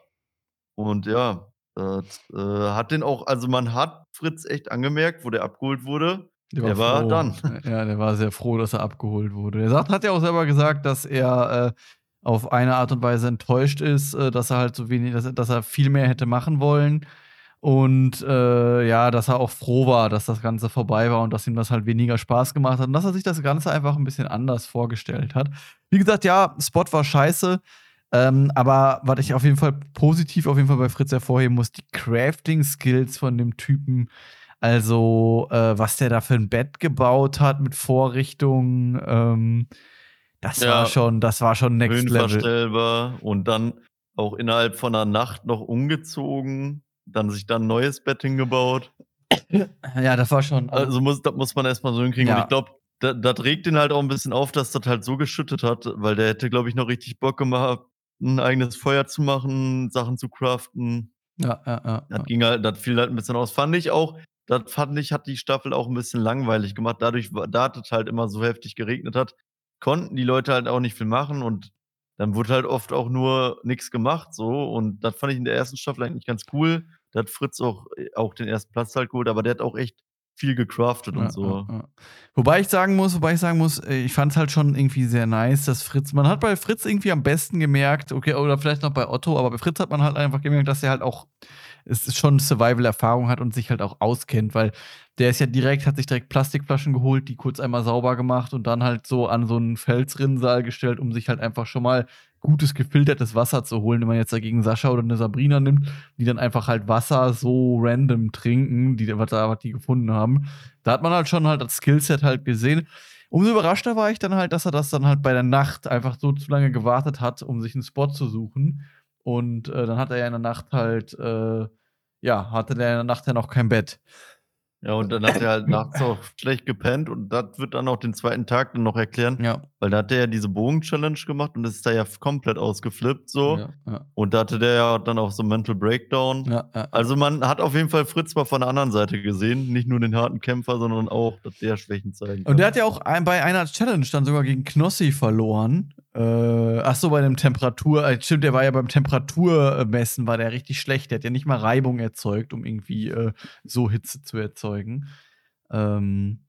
Und ja, das, äh, hat den auch also, man hat Fritz echt angemerkt, wo der abgeholt wurde. Der war Der war done. Ja, der war sehr froh, dass er abgeholt wurde. Er sagt hat ja auch selber gesagt, dass er, äh, auf eine Art und Weise enttäuscht ist, äh, dass er halt so wenig dass er dass er viel mehr hätte machen wollen. Und, äh, ja, dass er auch froh war, dass das Ganze vorbei war und dass ihm das halt weniger Spaß gemacht hat und dass er sich das Ganze einfach 'n bisschen anders vorgestellt hat. Wie gesagt, ja, Spot war scheiße, ähm, aber was ich auf jeden Fall positiv auf jeden Fall bei Fritz hervorheben muss, die Crafting-Skills von dem Typen. Also, äh, was der da für 'n Bett gebaut hat mit Vorrichtungen, ähm, das war Ja. schon das war schon Next Level. Und dann auch innerhalb von 'ner Nacht noch umgezogen, dann sich da 'n neues Bett hingebaut. Ja, das war schon also Also, muss das muss man erst mal so hinkriegen. Und Ja. ich glaube, da das regt ihn halt auch 'n bisschen auf, dass das halt so geschüttet hat, weil der hätte, glaube ich, noch richtig Bock gehabt, 'n eigenes Feuer zu machen, Sachen zu craften. Ja, ja, ja, Das ja. ging halt das fiel halt 'n bisschen aus. Fand ich auch das fand ich, hat die Staffel auch 'n bisschen langweilig gemacht. Dadurch da das halt immer so heftig geregnet hat, konnten die Leute halt auch nicht viel machen und dann wurde halt oft auch nur nix gemacht so. Und das fand ich in der 1. Staffel eigentlich ganz cool. Da hat Fritz auch äh, auch den 1. Platz halt geholt, aber der hat auch echt viel gecraftet Ja, und ja, so. ja. Wobei ich sagen muss wobei ich sagen muss, äh, ich fand's halt schon irgendwie sehr nice, dass Fritz man hat bei Fritz irgendwie am besten gemerkt okay, oder vielleicht noch bei Otto, aber bei Fritz hat man halt einfach gemerkt, dass er halt auch es ist schon Survival-Erfahrung hat und sich halt auch auskennt, weil der ist ja direkt hat sich direkt Plastikflaschen geholt, die kurz einmal sauber gemacht und dann halt so an so 'n Felsrinnensal gestellt, um sich halt einfach schon mal gutes gefiltertes Wasser zu holen. Wenn man jetzt dagegen Sascha oder 'ne Sabrina nimmt, die dann einfach halt Wasser so random trinken, die was was die gefunden haben. Da hat man halt schon halt das Skillset halt gesehen. Umso überraschter war ich dann halt, dass er das dann halt bei der Nacht einfach so zu lange gewartet hat, um sich 'n Spot zu suchen. Und, äh, dann hat er ja in der Nacht halt, äh ja, hatte der in der Nacht ja noch kein Bett. Ja, und dann hat er halt nachts auch schlecht gepennt und das wird dann auch den 2. Tag dann noch erklären, Ja. weil da hat der ja diese Bogen-Challenge gemacht und ist da ja komplett ausgeflippt so. Ja, ja. Und da hatte der ja dann auch so Mental Breakdown. Ja. Also, man hat auf jeden Fall Fritz mal von der anderen Seite gesehen, nicht nur den harten Kämpfer, sondern auch, dass der Schwächen zeigen kann. Und der hat ja auch ein bei einer Challenge dann sogar gegen Knossi verloren. Äh, ach so, bei dem Temperatur äh, stimmt, der war ja beim Temperatur äh, messen war der richtig schlecht. Der hat ja nicht mal Reibung erzeugt, um irgendwie, äh, so Hitze zu erzeugen. Ähm,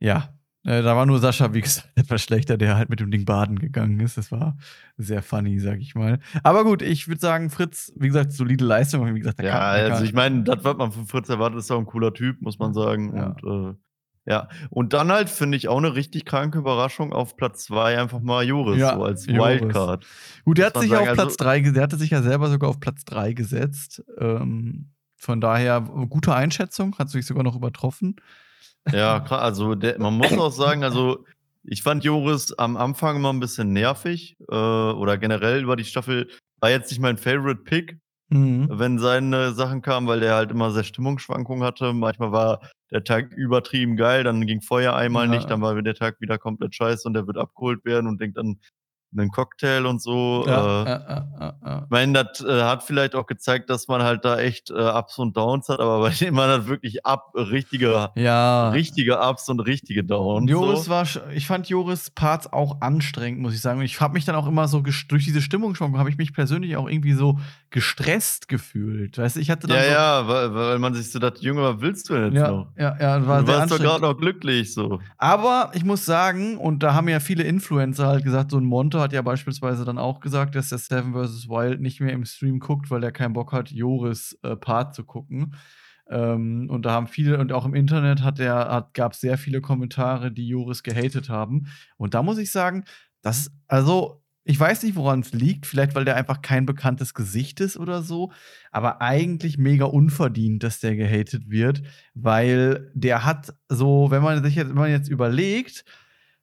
ja, äh, da war nur Sascha, wie gesagt, [LAUGHS] etwas schlechter, der halt mit dem Ding baden gegangen ist. Das war sehr funny, sage ich mal. Aber gut, ich würde sagen, Fritz, wie gesagt, solide Leistung. Wie gesagt, der Ja, kann also, ich meine, das, was man von Fritz erwartet, ist auch 'n cooler Typ, muss man sagen. Ja. Und, äh, ja. Und dann halt, finde ich, auch 'ne richtig kranke Überraschung auf Platz 2 einfach mal Joris Ja, so als Joris. Wildcard. Gut, der hat sich sagen, auf also Platz 3 ge der hatte sich ja selber sogar auf Platz 3 gesetzt. Ähm, von daher gute Einschätzung, hat sich sogar noch übertroffen. Ja, klar, also, der man muss auch sagen, also, ich fand Joris am Anfang immer 'n bisschen nervig, äh, oder generell über die Staffel war jetzt nicht mein Favorite Pick, Mhm. wenn seine Sachen kamen, weil der halt immer sehr Stimmungsschwankungen hatte. Manchmal war der Tag übertrieben geil, dann ging Feuer einmal Ja. nicht, dann war der Tag wieder komplett scheiße und der wird abgeholt werden und denkt dann 'nen Cocktail und so. Ja, Äh, ja, ja. ich meine, das, äh, hat vielleicht auch gezeigt, dass man halt da echt, äh, Ups und Downs hat, aber [LAUGHS] bei dem waren das wirklich Up richtige Ja. richtige Ups und richtige Downs Joris so. war ich fand Joris' Parts auch anstrengend, muss ich sagen. Und ich habe mich dann auch immer so durch diese Stimmungsschwankung habe ich mich persönlich auch irgendwie so gestresst gefühlt. Weißt du, ich hatte dann Ja, so ja, weil weil man sich so dachte: „Junge, was willst du denn jetzt Ja, noch? ja, ja, war Du warst doch anstrengend. noch glücklich so.“ Aber ich muss sagen, und da haben ja viele Influencer halt gesagt, so 'n Monte hat ja beispielsweise dann auch gesagt, dass der Seven vs. Wild nicht mehr im Stream guckt, weil er keinen Bock hat, Joris', äh, Part zu gucken. Ähm, und da haben viele und auch im Internet hat der hat gab's sehr viele Kommentare, die Joris gehatet haben. Und da muss ich sagen, das ist also, ich weiß nicht, woran's liegt, vielleicht, weil der einfach kein bekanntes Gesicht ist oder so, aber eigentlich mega unverdient, dass der gehatet wird, weil der hat so, wenn man sich jetzt wenn man jetzt überlegt,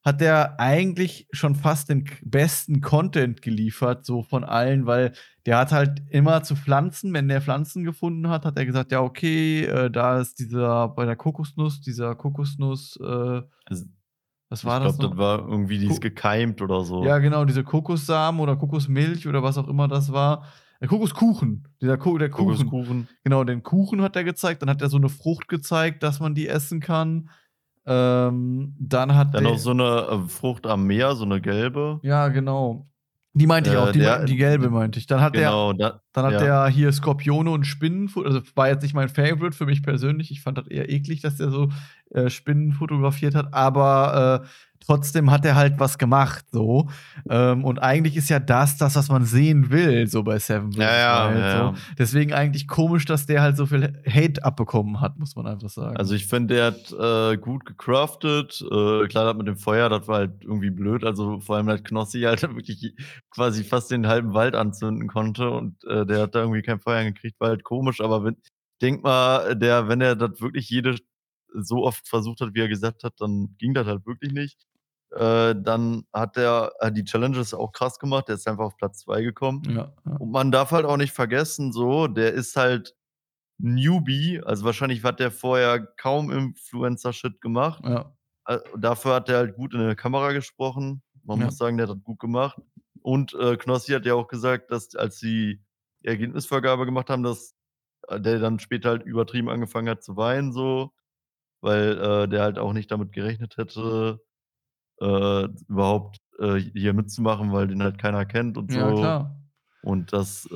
hat der eigentlich schon fast den besten Content geliefert, so von allen, weil der hat halt immer zu Pflanzen wenn der Pflanzen gefunden hat, hat er gesagt: „Ja, okay, äh, da ist dieser bei der Kokosnuss dieser Kokosnuss, äh“ Was ich war das glaube, noch? das war irgendwie die ist gekeimt oder so. Ja, genau, diese Kokossamen oder Kokosmilch oder was auch immer das war. Äh, Kokoskuchen, dieser Ko der Kuchen. Kokoskuchen. Genau, den Kuchen hat er gezeigt, dann hat er so 'ne Frucht gezeigt, dass man die essen kann. Ähm, dann hat Dann noch der so 'ne, äh, Frucht am Meer, so 'ne gelbe. Ja, genau. Die meinte ich auch, Äh, die der die gelbe meinte ich. Dann hat genau, der da dann hat ja. der hier Skorpione und Spinnen also, war jetzt nicht mein Favorite für mich persönlich. Ich fand das eher eklig, dass der so, äh, Spinnen fotografiert hat, aber, äh, trotzdem hat er halt was gemacht so. Ähm, und eigentlich ist ja das das, was man sehen will, so bei Seven vs. Ja, ja, ja, so. Deswegen eigentlich komisch, dass der halt so viel Hate abbekommen hat, muss man einfach sagen. Also, ich finde, der hat, äh, gut gecraftet. Äh, klar, das mit dem Feuer, das war halt irgendwie blöd. Also, vor allem, dass Knossi halt [LAUGHS] wirklich quasi fast den halben Wald anzünden konnte und, äh, der hat da irgendwie kein Feuer hingekriegt, war halt komisch. Aber wenn ich denke mal, der wenn er das wirklich jede so oft versucht hat, wie er gesagt hat, dann ging das halt wirklich nicht. Äh, dann hat der äh, die Challenges auch krass gemacht. Der ist einfach auf Platz 2 gekommen. Ja, ja. Und man darf halt auch nicht vergessen so, der ist halt Newbie. Also, wahrscheinlich hat der vorher kaum Influencer-Shit gemacht. Ja. Äh, dafür hat der halt gut in 'ne Kamera gesprochen. Man muss sagen, der hat das gut gemacht. Und, äh, Knossi hat ja auch gesagt, dass als die Ergebnisvergabe gemacht haben, dass, äh, der dann später halt übertrieben angefangen hat zu weinen so, weil, äh, der halt auch nicht damit gerechnet hätte, äh, überhaupt, äh, hier mitzumachen, weil den halt keiner kennt und Ja, so. klar. Und das, äh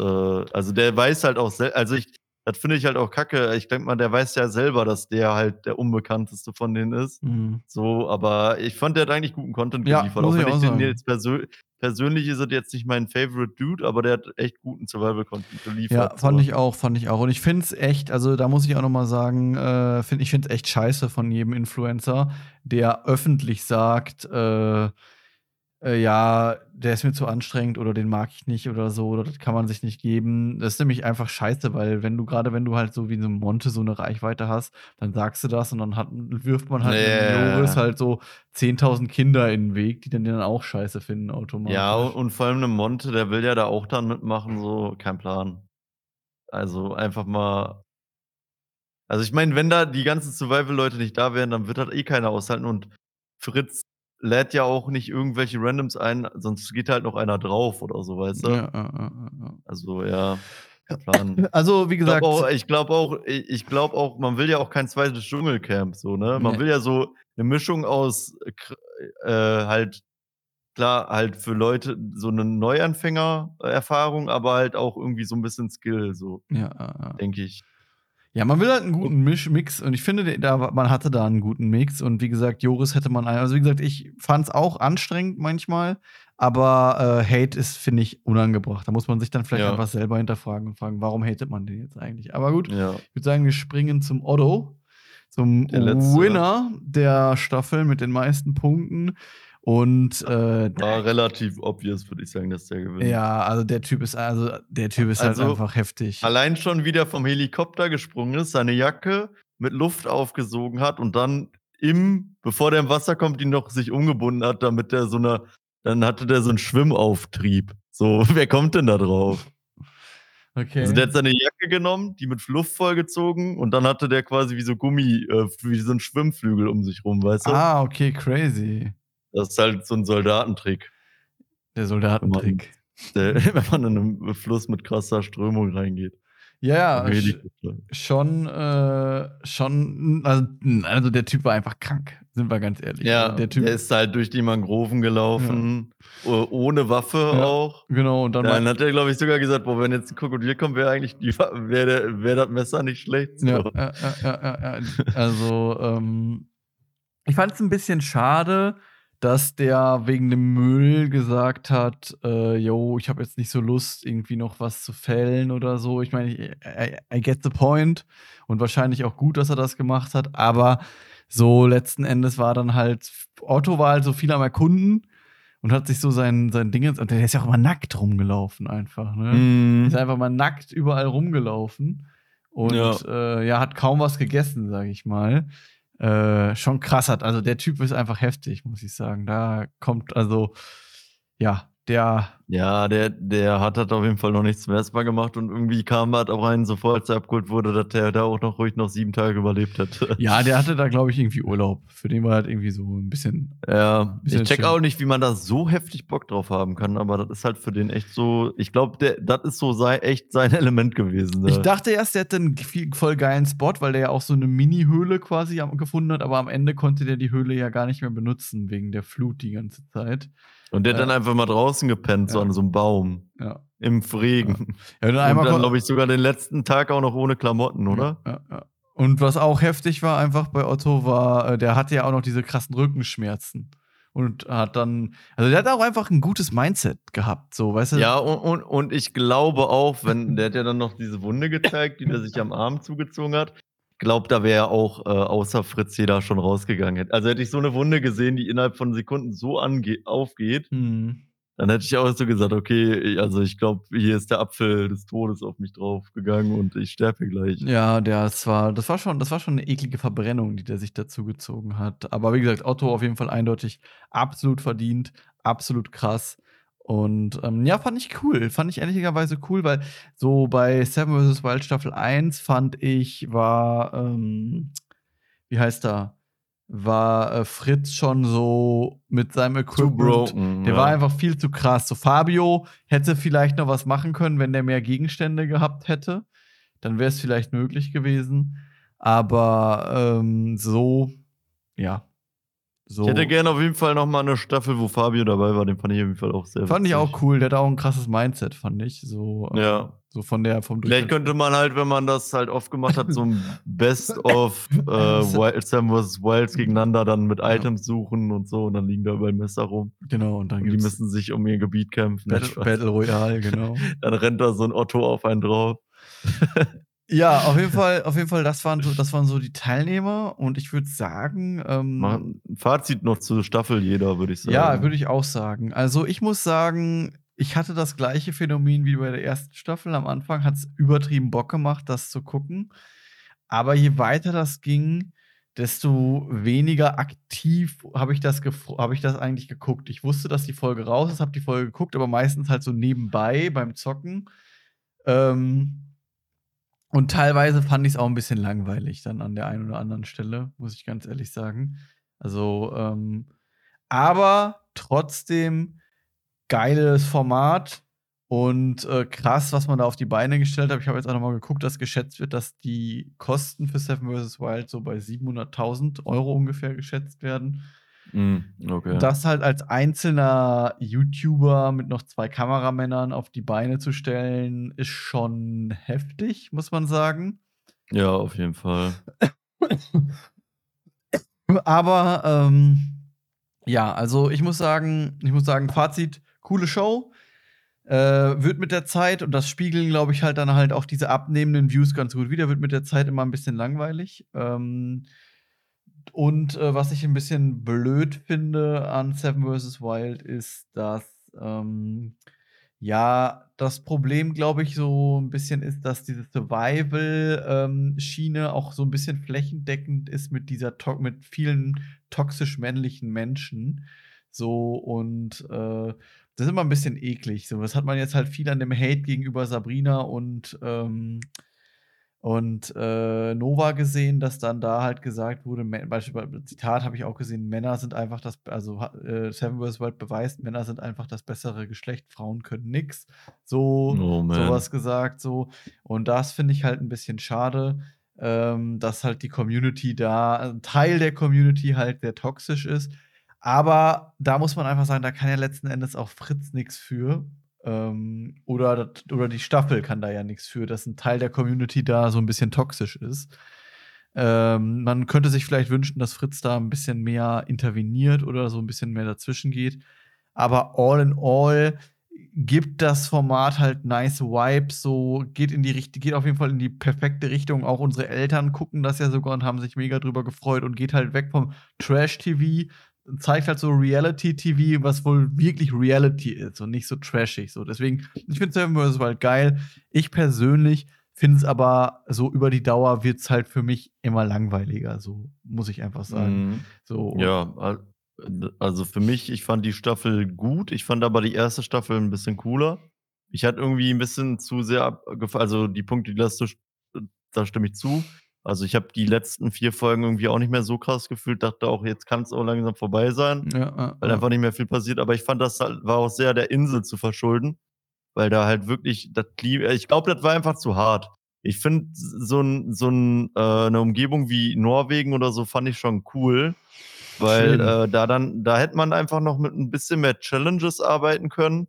also, der weiß halt auch also, ich das finde ich halt auch kacke. Ich denke mal, der weiß ja selber, dass der halt der Unbekannteste von denen ist. Mhm. So, aber ich fand, der hat eigentlich guten Content Ja, geliefert. muss Auch ich wenn auch ich den sagen. jetzt persö persönlich ist er jetzt nicht mein Favorite Dude, aber der hat echt guten Survival-Content geliefert, Ja, fand so. ich auch, fand ich auch. Und ich finde es echt also, da muss ich auch noch mal sagen, äh, finde ich finde es echt scheiße von jedem Influencer, der öffentlich sagt, äh, äh, ja, der ist mir zu anstrengend oder den mag ich nicht oder so oder das kann man sich nicht geben. Das ist nämlich einfach scheiße, weil wenn du grade wenn du halt so wie so Monte so 'ne Reichweite hast, dann sagst du das und dann hat wirft man halt Joris ja. halt so 10.000 Kinder in 'n Weg, die dann den dann auch scheiße finden automatisch. Ja, u und vor allem 'ne Monte, der will ja da auch dann mitmachen, so, kein Plan. Also, einfach mal Also, ich meine, wenn da die ganzen Survival-Leute nicht da wären, dann wird das eh keiner aushalten und Fritz lädt ja auch nicht irgendwelche Randoms ein, sonst geht halt noch einer drauf oder so, weißt du? Ja, ja, ja. Also, ja, kein Plan. [LAUGHS] Also, wie Ich glaube gesagt auch ich glaube auch ich glaube auch, man will ja auch kein zweites Dschungelcamp so, ne? Man Ne. will ja so 'ne Mischung aus äh, halt klar, halt für Leute so 'ne Neuanfänger-Erfahrung, aber halt auch irgendwie so 'n bisschen Skill so, ja. denke ich. Ja, man will halt 'n Und guten Misch Mix und ich finde, de da man hatte da 'n guten Mix und wie gesagt, Joris hätte man also, wie gesagt, ich fand's auch anstrengend manchmal, aber, äh, Hate ist, finde ich, unangebracht. Da muss man sich dann vielleicht Ja. einfach selber hinterfragen und fragen: „Warum hatet man den jetzt eigentlich?“ Aber gut, Ja. ich würde sagen, wir springen zum Otto, zum Der. Winner der Staffel mit den meisten Punkten und, äh, War relativ obvious, würde ich sagen, dass der gewinnt. ja, also, der Typ ist also, der Typ ist halt Also, einfach heftig. allein schon, wie der vom Helikopter gesprungen ist, seine Jacke mit Luft aufgesogen hat und dann im bevor der im Wasser kommt, die noch sich umgebunden hat, damit der so 'ne dann hatte der so 'n Schwimmauftrieb. So, [LAUGHS] wer kommt denn da drauf? Okay. Also, der hat seine Jacke genommen, die mit Luft vollgezogen und dann hatte der quasi wie so Gummi äh, wie so 'n Schwimmflügel um sich rum, weißt du? Ah, okay, crazy. Das ist halt so 'n Soldatentrick. Der Soldatentrick. Der, wenn man [LAUGHS] in einen Fluss mit krasser Strömung reingeht. Ja, die- schon, äh, schon, also, also der Typ war einfach krank, sind wir ganz ehrlich. Ja, der Typ, ist halt durch die Mangroven gelaufen, o- ohne Waffe Ja. auch. genau, und dann, Dann hat er, glaube ich, sogar gesagt, boah, wenn jetzt ein Krokodil kommt, wäre eigentlich die, Wa- wär der, das Messer nicht schlecht. So. ja, ja, ja, ja, ja, ja, also, ähm, ich fand es ein bisschen schade, dass der wegen dem Müll gesagt hat, äh, yo, ich habe jetzt nicht so Lust, irgendwie noch was zu fällen oder so. Ich meine, I, I, get the point und wahrscheinlich auch gut, dass er das gemacht hat, aber so letzten Endes war dann halt, Otto war halt so viel am Erkunden und hat sich so sein, sein Ding, und der ist ja auch immer nackt rumgelaufen einfach, ne? Mhm. Ist einfach mal nackt überall rumgelaufen und Ja. äh, ja hat kaum was gegessen, sage ich mal. Äh, schon krass hat. Also der Typ ist einfach heftig, muss ich sagen. Da kommt also ja der Ja, der, der hat halt auf jeden Fall noch nichts Mal gemacht und irgendwie kam halt auch rein, sofort als er abgeholt wurde, dass der da auch noch ruhig noch sieben Tage überlebt hätte. [LAUGHS] ja der hatte da glaube ich irgendwie Urlaub. Für den war halt irgendwie so ein bisschen Ja, Bisschen ich check chill. auch nicht, wie man da so heftig Bock drauf haben kann, aber das ist halt für den echt so, ich glaube, das ist so sei, echt sein [LAUGHS] Element gewesen. Ich da. dachte erst, der hätte einen voll geilen Spot, weil der ja auch so eine Mini-Höhle quasi gefunden hat, aber am Ende konnte der die Höhle ja gar nicht mehr benutzen, wegen der Flut die ganze Zeit. Und der hat Ja. dann einfach mal draußen gepennt, so Ja. an so einem Baum. Ja. Im Regen. Ja, dann Und dann, glaube ich, sogar den letzten Tag auch noch ohne Klamotten, oder? Ja, ja, ja. Und was auch heftig war einfach bei Otto war, äh, der hatte ja auch noch diese krassen Rückenschmerzen. Und hat dann, also der hat auch einfach ein gutes Mindset gehabt, so, weißt du? Ja, und, und, und ich glaube auch, wenn der hat ja dann noch diese Wunde gezeigt, die der sich am Arm zugezogen hat. Ich glaube, da wäre auch äh, außer Fritz jeder schon rausgegangen. Also hätte ich so eine Wunde gesehen, die innerhalb von Sekunden so aufgeht, Hm. Dann hätte ich auch so gesagt, okay, also ich glaube, hier ist der Apfel des Todes auf mich draufgegangen und ich sterbe gleich. Ja, das war, das war schon, das war schon eine eklige Verbrennung, die der sich dazu gezogen hat. Aber wie gesagt, Otto auf jeden Fall eindeutig absolut verdient, absolut krass. Und ähm, ja, fand ich cool. Fand ich ehrlicherweise cool, weil so bei Seven vs. Wild Staffel 1 fand ich, war, ähm, wie heißt er? War äh, Fritz schon so mit seinem Equipment. broken. Der ja. war einfach viel zu krass. So Fabio hätte vielleicht noch was machen können, wenn der mehr Gegenstände gehabt hätte. Dann wäre es vielleicht möglich gewesen. Aber ähm, so, ja. So. Ich hätte gerne auf jeden Fall noch mal eine Staffel, wo Fabio dabei war. Den fand ich auf jeden Fall auch sehr fand ich witzig. auch cool. Der hat auch ein krasses Mindset, fand ich. So, ähm, Ja. So von der, vom Vielleicht könnte man halt, wenn man das halt oft gemacht hat, so ein Best of [LAUGHS] äh, Wild, Sam vs. Wilds gegeneinander dann mit Ja. Items suchen und so und dann liegen da überall Messer rum. Genau, und dann Und die müssen sich um ihr Gebiet kämpfen. Battle, Battle Royale, [LAUGHS] genau. Dann rennt da so ein Otto auf einen drauf. [LAUGHS] ja, auf jeden Fall, auf jeden Fall, das waren so, das waren so die Teilnehmer und ich würde sagen, ähm, Machen ein Fazit noch zur Staffel jeder, würde ich sagen. Ja, würde ich auch sagen. Also ich muss sagen, ich hatte das gleiche Phänomen wie bei der ersten Staffel. Am Anfang hat es übertrieben Bock gemacht, das zu gucken. Aber je weiter das ging, desto weniger aktiv habe ich, das hab ich das eigentlich geguckt. Ich wusste, dass die Folge raus ist, habe die Folge geguckt, aber meistens halt so nebenbei beim Zocken. Ähm, und teilweise fand ich es auch ein bisschen langweilig dann an der einen oder anderen Stelle, muss ich ganz ehrlich sagen. Also, ähm, aber trotzdem geiles Format und äh, krass, was man da auf die Beine gestellt hat. Ich habe jetzt auch noch mal geguckt, dass geschätzt wird, dass die Kosten für Seven vs. Wild so bei 700.000 Euro ungefähr geschätzt werden. Mm, okay. Das halt als einzelner YouTuber mit noch zwei Kameramännern auf die Beine zu stellen, ist schon heftig, muss man sagen. ja, auf jeden Fall. Aber ähm, ja, also ich muss sagen, ich muss sagen, Fazit, coole Show. Äh, wird mit der Zeit, und das spiegeln, glaube ich, halt dann halt auch diese abnehmenden Views ganz gut wieder, wird mit der Zeit immer ein bisschen langweilig. Ähm, und äh, was ich ein bisschen blöd finde an Seven vs. Wild ist, dass ähm, ja, das Problem, glaube ich, so ein bisschen ist, dass diese Survival-Schiene auch so ein bisschen flächendeckend ist mit dieser mit vielen toxisch männlichen Menschen. So und äh, das ist immer ein bisschen eklig. So, das hat man jetzt halt viel an dem Hate gegenüber Sabrina und ähm, und äh, Nova gesehen, dass dann da halt gesagt wurde, beispielsweise, Zitat habe ich auch gesehen, Männer sind einfach das, also äh, Seven vs. World beweist, Männer sind einfach das bessere Geschlecht, Frauen können nix. So, Oh, sowas gesagt, so. Und das finde ich halt ein bisschen schade, ähm, dass halt die Community da, ein Teil der Community halt sehr toxisch ist. Aber da muss man einfach sagen, da kann ja letzten Endes auch Fritz nichts für. Ähm, oder, oder die Staffel kann da ja nichts für, dass ein Teil der Community da so ein bisschen toxisch ist. Ähm, man könnte sich vielleicht wünschen, dass Fritz da ein bisschen mehr interveniert oder so ein bisschen mehr dazwischen geht. Aber all in all gibt das Format halt nice Vibes, so geht in die geht auf jeden Fall in die perfekte Richtung. Auch unsere Eltern gucken das ja sogar und haben sich mega drüber gefreut und geht halt weg vom Trash-TV, zeigt halt so Reality-TV, was wohl wirklich Reality ist und nicht so trashig. So. Deswegen, ich finde Seven vs. Wild geil. Ich persönlich finde es aber so über die Dauer wird es halt für mich immer langweiliger, so muss ich einfach sagen. Mhm. So, Ja, al- also für mich, ich fand die Staffel gut. Ich fand aber die erste Staffel ein bisschen cooler. Ich hatte irgendwie ein bisschen zu sehr abgefallen. Also die Punkte, die du, da stimme ich zu. Also ich habe die letzten vier Folgen irgendwie auch nicht mehr so krass gefühlt. Dachte auch, jetzt kann es auch langsam vorbei sein, ja, weil ja. einfach nicht mehr viel passiert. Aber ich fand, das halt, war auch sehr der Insel zu verschulden, weil da halt wirklich das. Ich glaube, das war einfach zu hart. Ich finde so, ein, so ein, äh, eine Umgebung wie Norwegen oder so fand ich schon cool. Weil äh, da dann, da hätte man einfach noch mit ein bisschen mehr Challenges arbeiten können.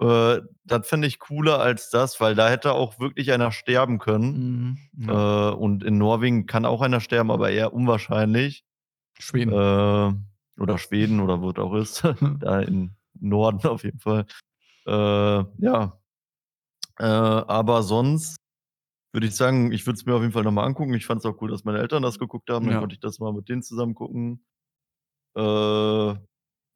Äh, das finde ich cooler als das, weil da hätte auch wirklich einer sterben können. Mhm, ja. Äh, und in Norwegen kann auch einer sterben, aber eher unwahrscheinlich. Schweden. Äh, oder Schweden oder wo es auch ist. [LAUGHS] [LAUGHS] da im Norden auf jeden Fall. Äh, ja. Äh, aber sonst würde ich sagen, ich würde es mir auf jeden Fall nochmal angucken. Ich fand es auch cool, dass meine Eltern das geguckt haben. Dann Ja. konnte ich das mal mit denen zusammen gucken. Äh,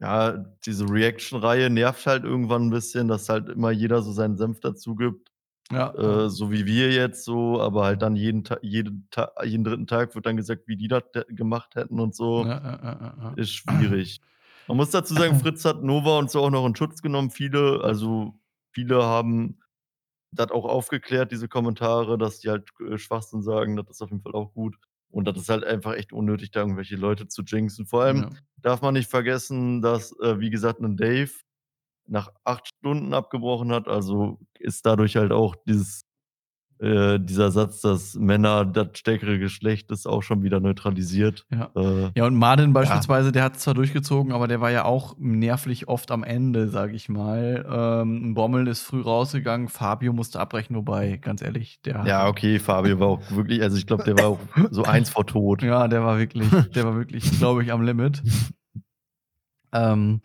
ja, diese Reaction-Reihe nervt halt irgendwann ein bisschen, dass halt immer jeder so seinen Senf dazu gibt. ja. Äh, so wie wir jetzt so, aber halt dann jeden, Ta jeden, Ta jeden dritten Tag wird dann gesagt, wie die das gemacht hätten und so. Ja, ja, ja, ja, ja. Ist schwierig. Man muss dazu sagen, [CLEARS THROAT] Fritz hat Nova und so auch noch in Schutz genommen. Viele, also viele haben das auch aufgeklärt, diese Kommentare, dass die halt äh, Schwachsinn sagen. Das ist auf jeden Fall auch gut. Und das ist halt einfach echt unnötig, da irgendwelche Leute zu jinxen. Vor allem Ja. darf man nicht vergessen, dass, äh, wie gesagt, ein Dave nach acht Stunden abgebrochen hat. Also ist dadurch halt auch dieses, äh, dieser Satz, dass Männer das stärkere Geschlecht ist, auch schon wieder neutralisiert. Ja. Äh, Ja, und Martin beispielsweise, der hat es zwar durchgezogen, aber der war ja auch nervlich oft am Ende, sag ich mal. Ähm, Bommel ist früh rausgegangen, Fabio musste abbrechen, wobei, ganz ehrlich, der ja, okay, Fabio war auch wirklich, also ich glaube, der war auch [LAUGHS] so eins vor Tod. Ja, der war wirklich, der war wirklich, glaube ich, am Limit. Ähm,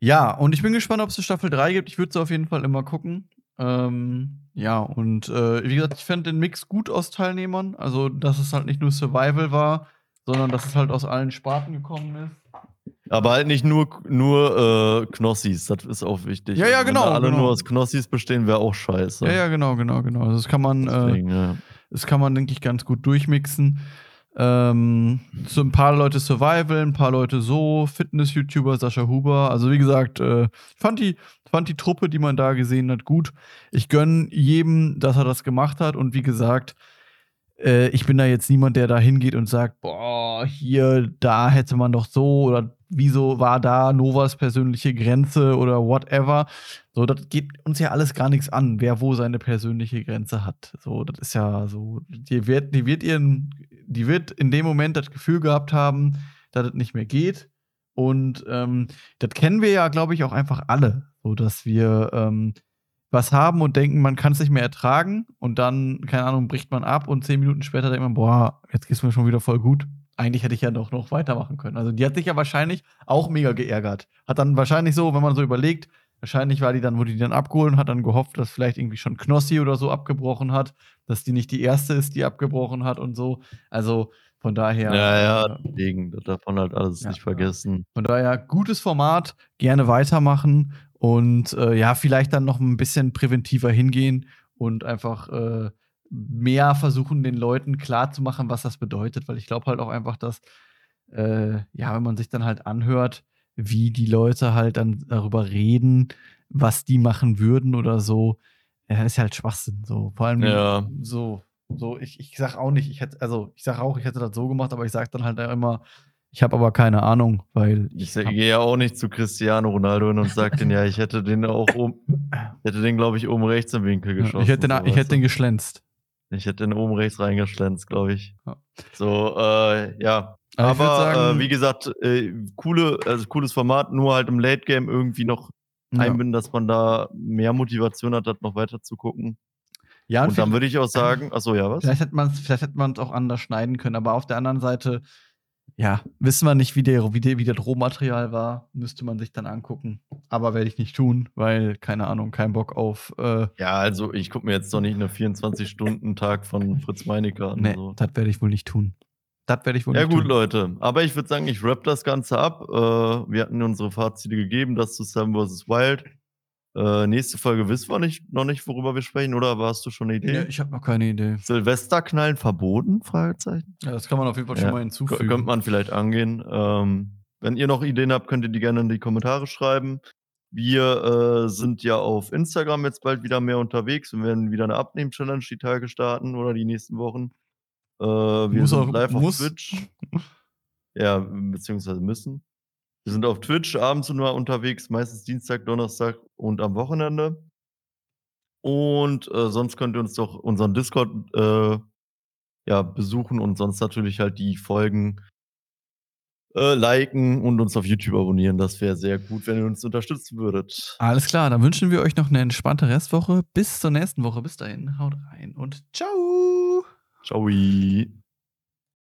ja, und ich bin gespannt, ob es eine Staffel 3 gibt. Ich würde sie auf jeden Fall immer gucken. Ähm, ja, und äh, wie gesagt, ich fände den Mix gut aus Teilnehmern. Also, dass es halt nicht nur Survival war, sondern dass es halt aus allen Sparten gekommen ist. Aber halt nicht nur, nur äh, Knossis, das ist auch wichtig. Ja, ja, Also, genau, Wenn alle genau. nur aus Knossis bestehen, wäre auch scheiße. Ja, ja, genau, genau, genau. Also, das kann man, äh, Deswegen, ja. das kann man, denke ich, ganz gut durchmixen. Ähm, so ein paar Leute Survival, ein paar Leute so, Fitness-YouTuber, Sascha Huber. Also wie gesagt, äh, ich fand die, fand die Truppe, die man da gesehen hat, gut. Ich gönne jedem, dass er das gemacht hat. Und wie gesagt, äh, ich bin da jetzt niemand, der da hingeht und sagt, boah, hier, da hätte man doch so oder wieso war da Novas persönliche Grenze oder whatever. So, das geht uns ja alles gar nichts an, wer wo seine persönliche Grenze hat. So, das ist ja so, die wird, die wird ihren, die wird in dem Moment das Gefühl gehabt haben, dass es nicht mehr geht. Und ähm, das kennen wir ja, glaube ich, auch einfach alle. So, dass wir ähm, was haben und denken, man kann es nicht mehr ertragen und dann, keine Ahnung, bricht man ab und zehn Minuten später denkt man, boah, jetzt geht's mir schon wieder voll gut. Eigentlich hätte ich ja doch noch weitermachen können. Also die hat sich ja wahrscheinlich auch mega geärgert. Hat dann wahrscheinlich so, wenn man so überlegt, wahrscheinlich war die dann, wurde die dann abgeholt und hat dann gehofft, dass vielleicht irgendwie schon Knossi oder so abgebrochen hat, dass die nicht die erste ist, die abgebrochen hat und so. Also von daher. Ja, ja, äh, deswegen, man halt alles Ja, nicht vergessen. Von daher, gutes Format, gerne weitermachen und äh, ja, vielleicht dann noch ein bisschen präventiver hingehen und einfach äh, mehr versuchen, den Leuten klarzumachen, was das bedeutet, weil ich glaube halt auch einfach, dass, äh, ja, wenn man sich dann halt anhört, wie die Leute halt dann darüber reden, was die machen würden oder so, ja, ist halt Schwachsinn. So, vor allem Ja. so, So, ich, ich sag auch nicht, ich hätte, also ich sag auch, ich hätte das so gemacht, aber ich sag dann halt immer, ich habe aber keine Ahnung, weil ich, ich gehe ja auch nicht zu Cristiano Ronaldo hin und sage den, ja, ich hätte den auch oben, hätte den, glaube ich, oben rechts im Winkel geschossen. ich hätte den, so, ich hätte den geschlänzt. Ich hätte den oben rechts reingeschlänzt, glaube ich. So, äh, ja. Aber, aber sagen, äh, wie gesagt, äh, coole, also cooles Format, nur halt im Late Game irgendwie noch ja. einbinden, dass man da mehr Motivation hat, noch weiter zu gucken. Ja, und, und dann würde ich auch sagen, achso, ja, was? Vielleicht hätte man es auch anders schneiden können, aber auf der anderen Seite, ja, wissen wir nicht, wie, der, wie, der, wie das Rohmaterial war, müsste man sich dann angucken. Aber werde ich nicht tun, weil, keine Ahnung, kein Bock auf. Äh ja, also ich gucke mir jetzt doch nicht eine 24-Stunden-Tag von Fritz Meinecke an. Nee, so. das werde ich wohl nicht tun. Das werde ich wohl ja, nicht gut, tun. Leute. Aber ich würde sagen, ich rap das Ganze ab. Äh, wir hatten unsere Fazite gegeben, das zu Sam vs. Wild. Äh, nächste Folge wissen wir nicht, noch nicht, worüber wir sprechen, oder hast du schon eine Idee? Ja, ich habe noch keine Idee. Silvesterknallen verboten? Fragezeichen. Ja, das kann man auf jeden Fall ja, schon mal hinzufügen. Könnte man vielleicht angehen. Ähm, wenn ihr noch Ideen habt, könnt ihr die gerne in die Kommentare schreiben. Wir äh, sind ja auf Instagram jetzt bald wieder mehr unterwegs und werden wieder eine Abnehmen-Challenge die Tage starten oder die nächsten Wochen. Äh, wir muss sind live muss. auf Twitch. [LAUGHS] ja, beziehungsweise müssen. Wir sind auf Twitch abends nur unterwegs, meistens Dienstag, Donnerstag und am Wochenende. Und äh, sonst könnt ihr uns doch unseren Discord äh, ja, besuchen und sonst natürlich halt die Folgen äh, liken und uns auf YouTube abonnieren. Das wäre sehr gut, wenn ihr uns unterstützen würdet. Alles klar, dann wünschen wir euch noch eine entspannte Restwoche. Bis zur nächsten Woche. Bis dahin, haut rein und ciao. Ciao.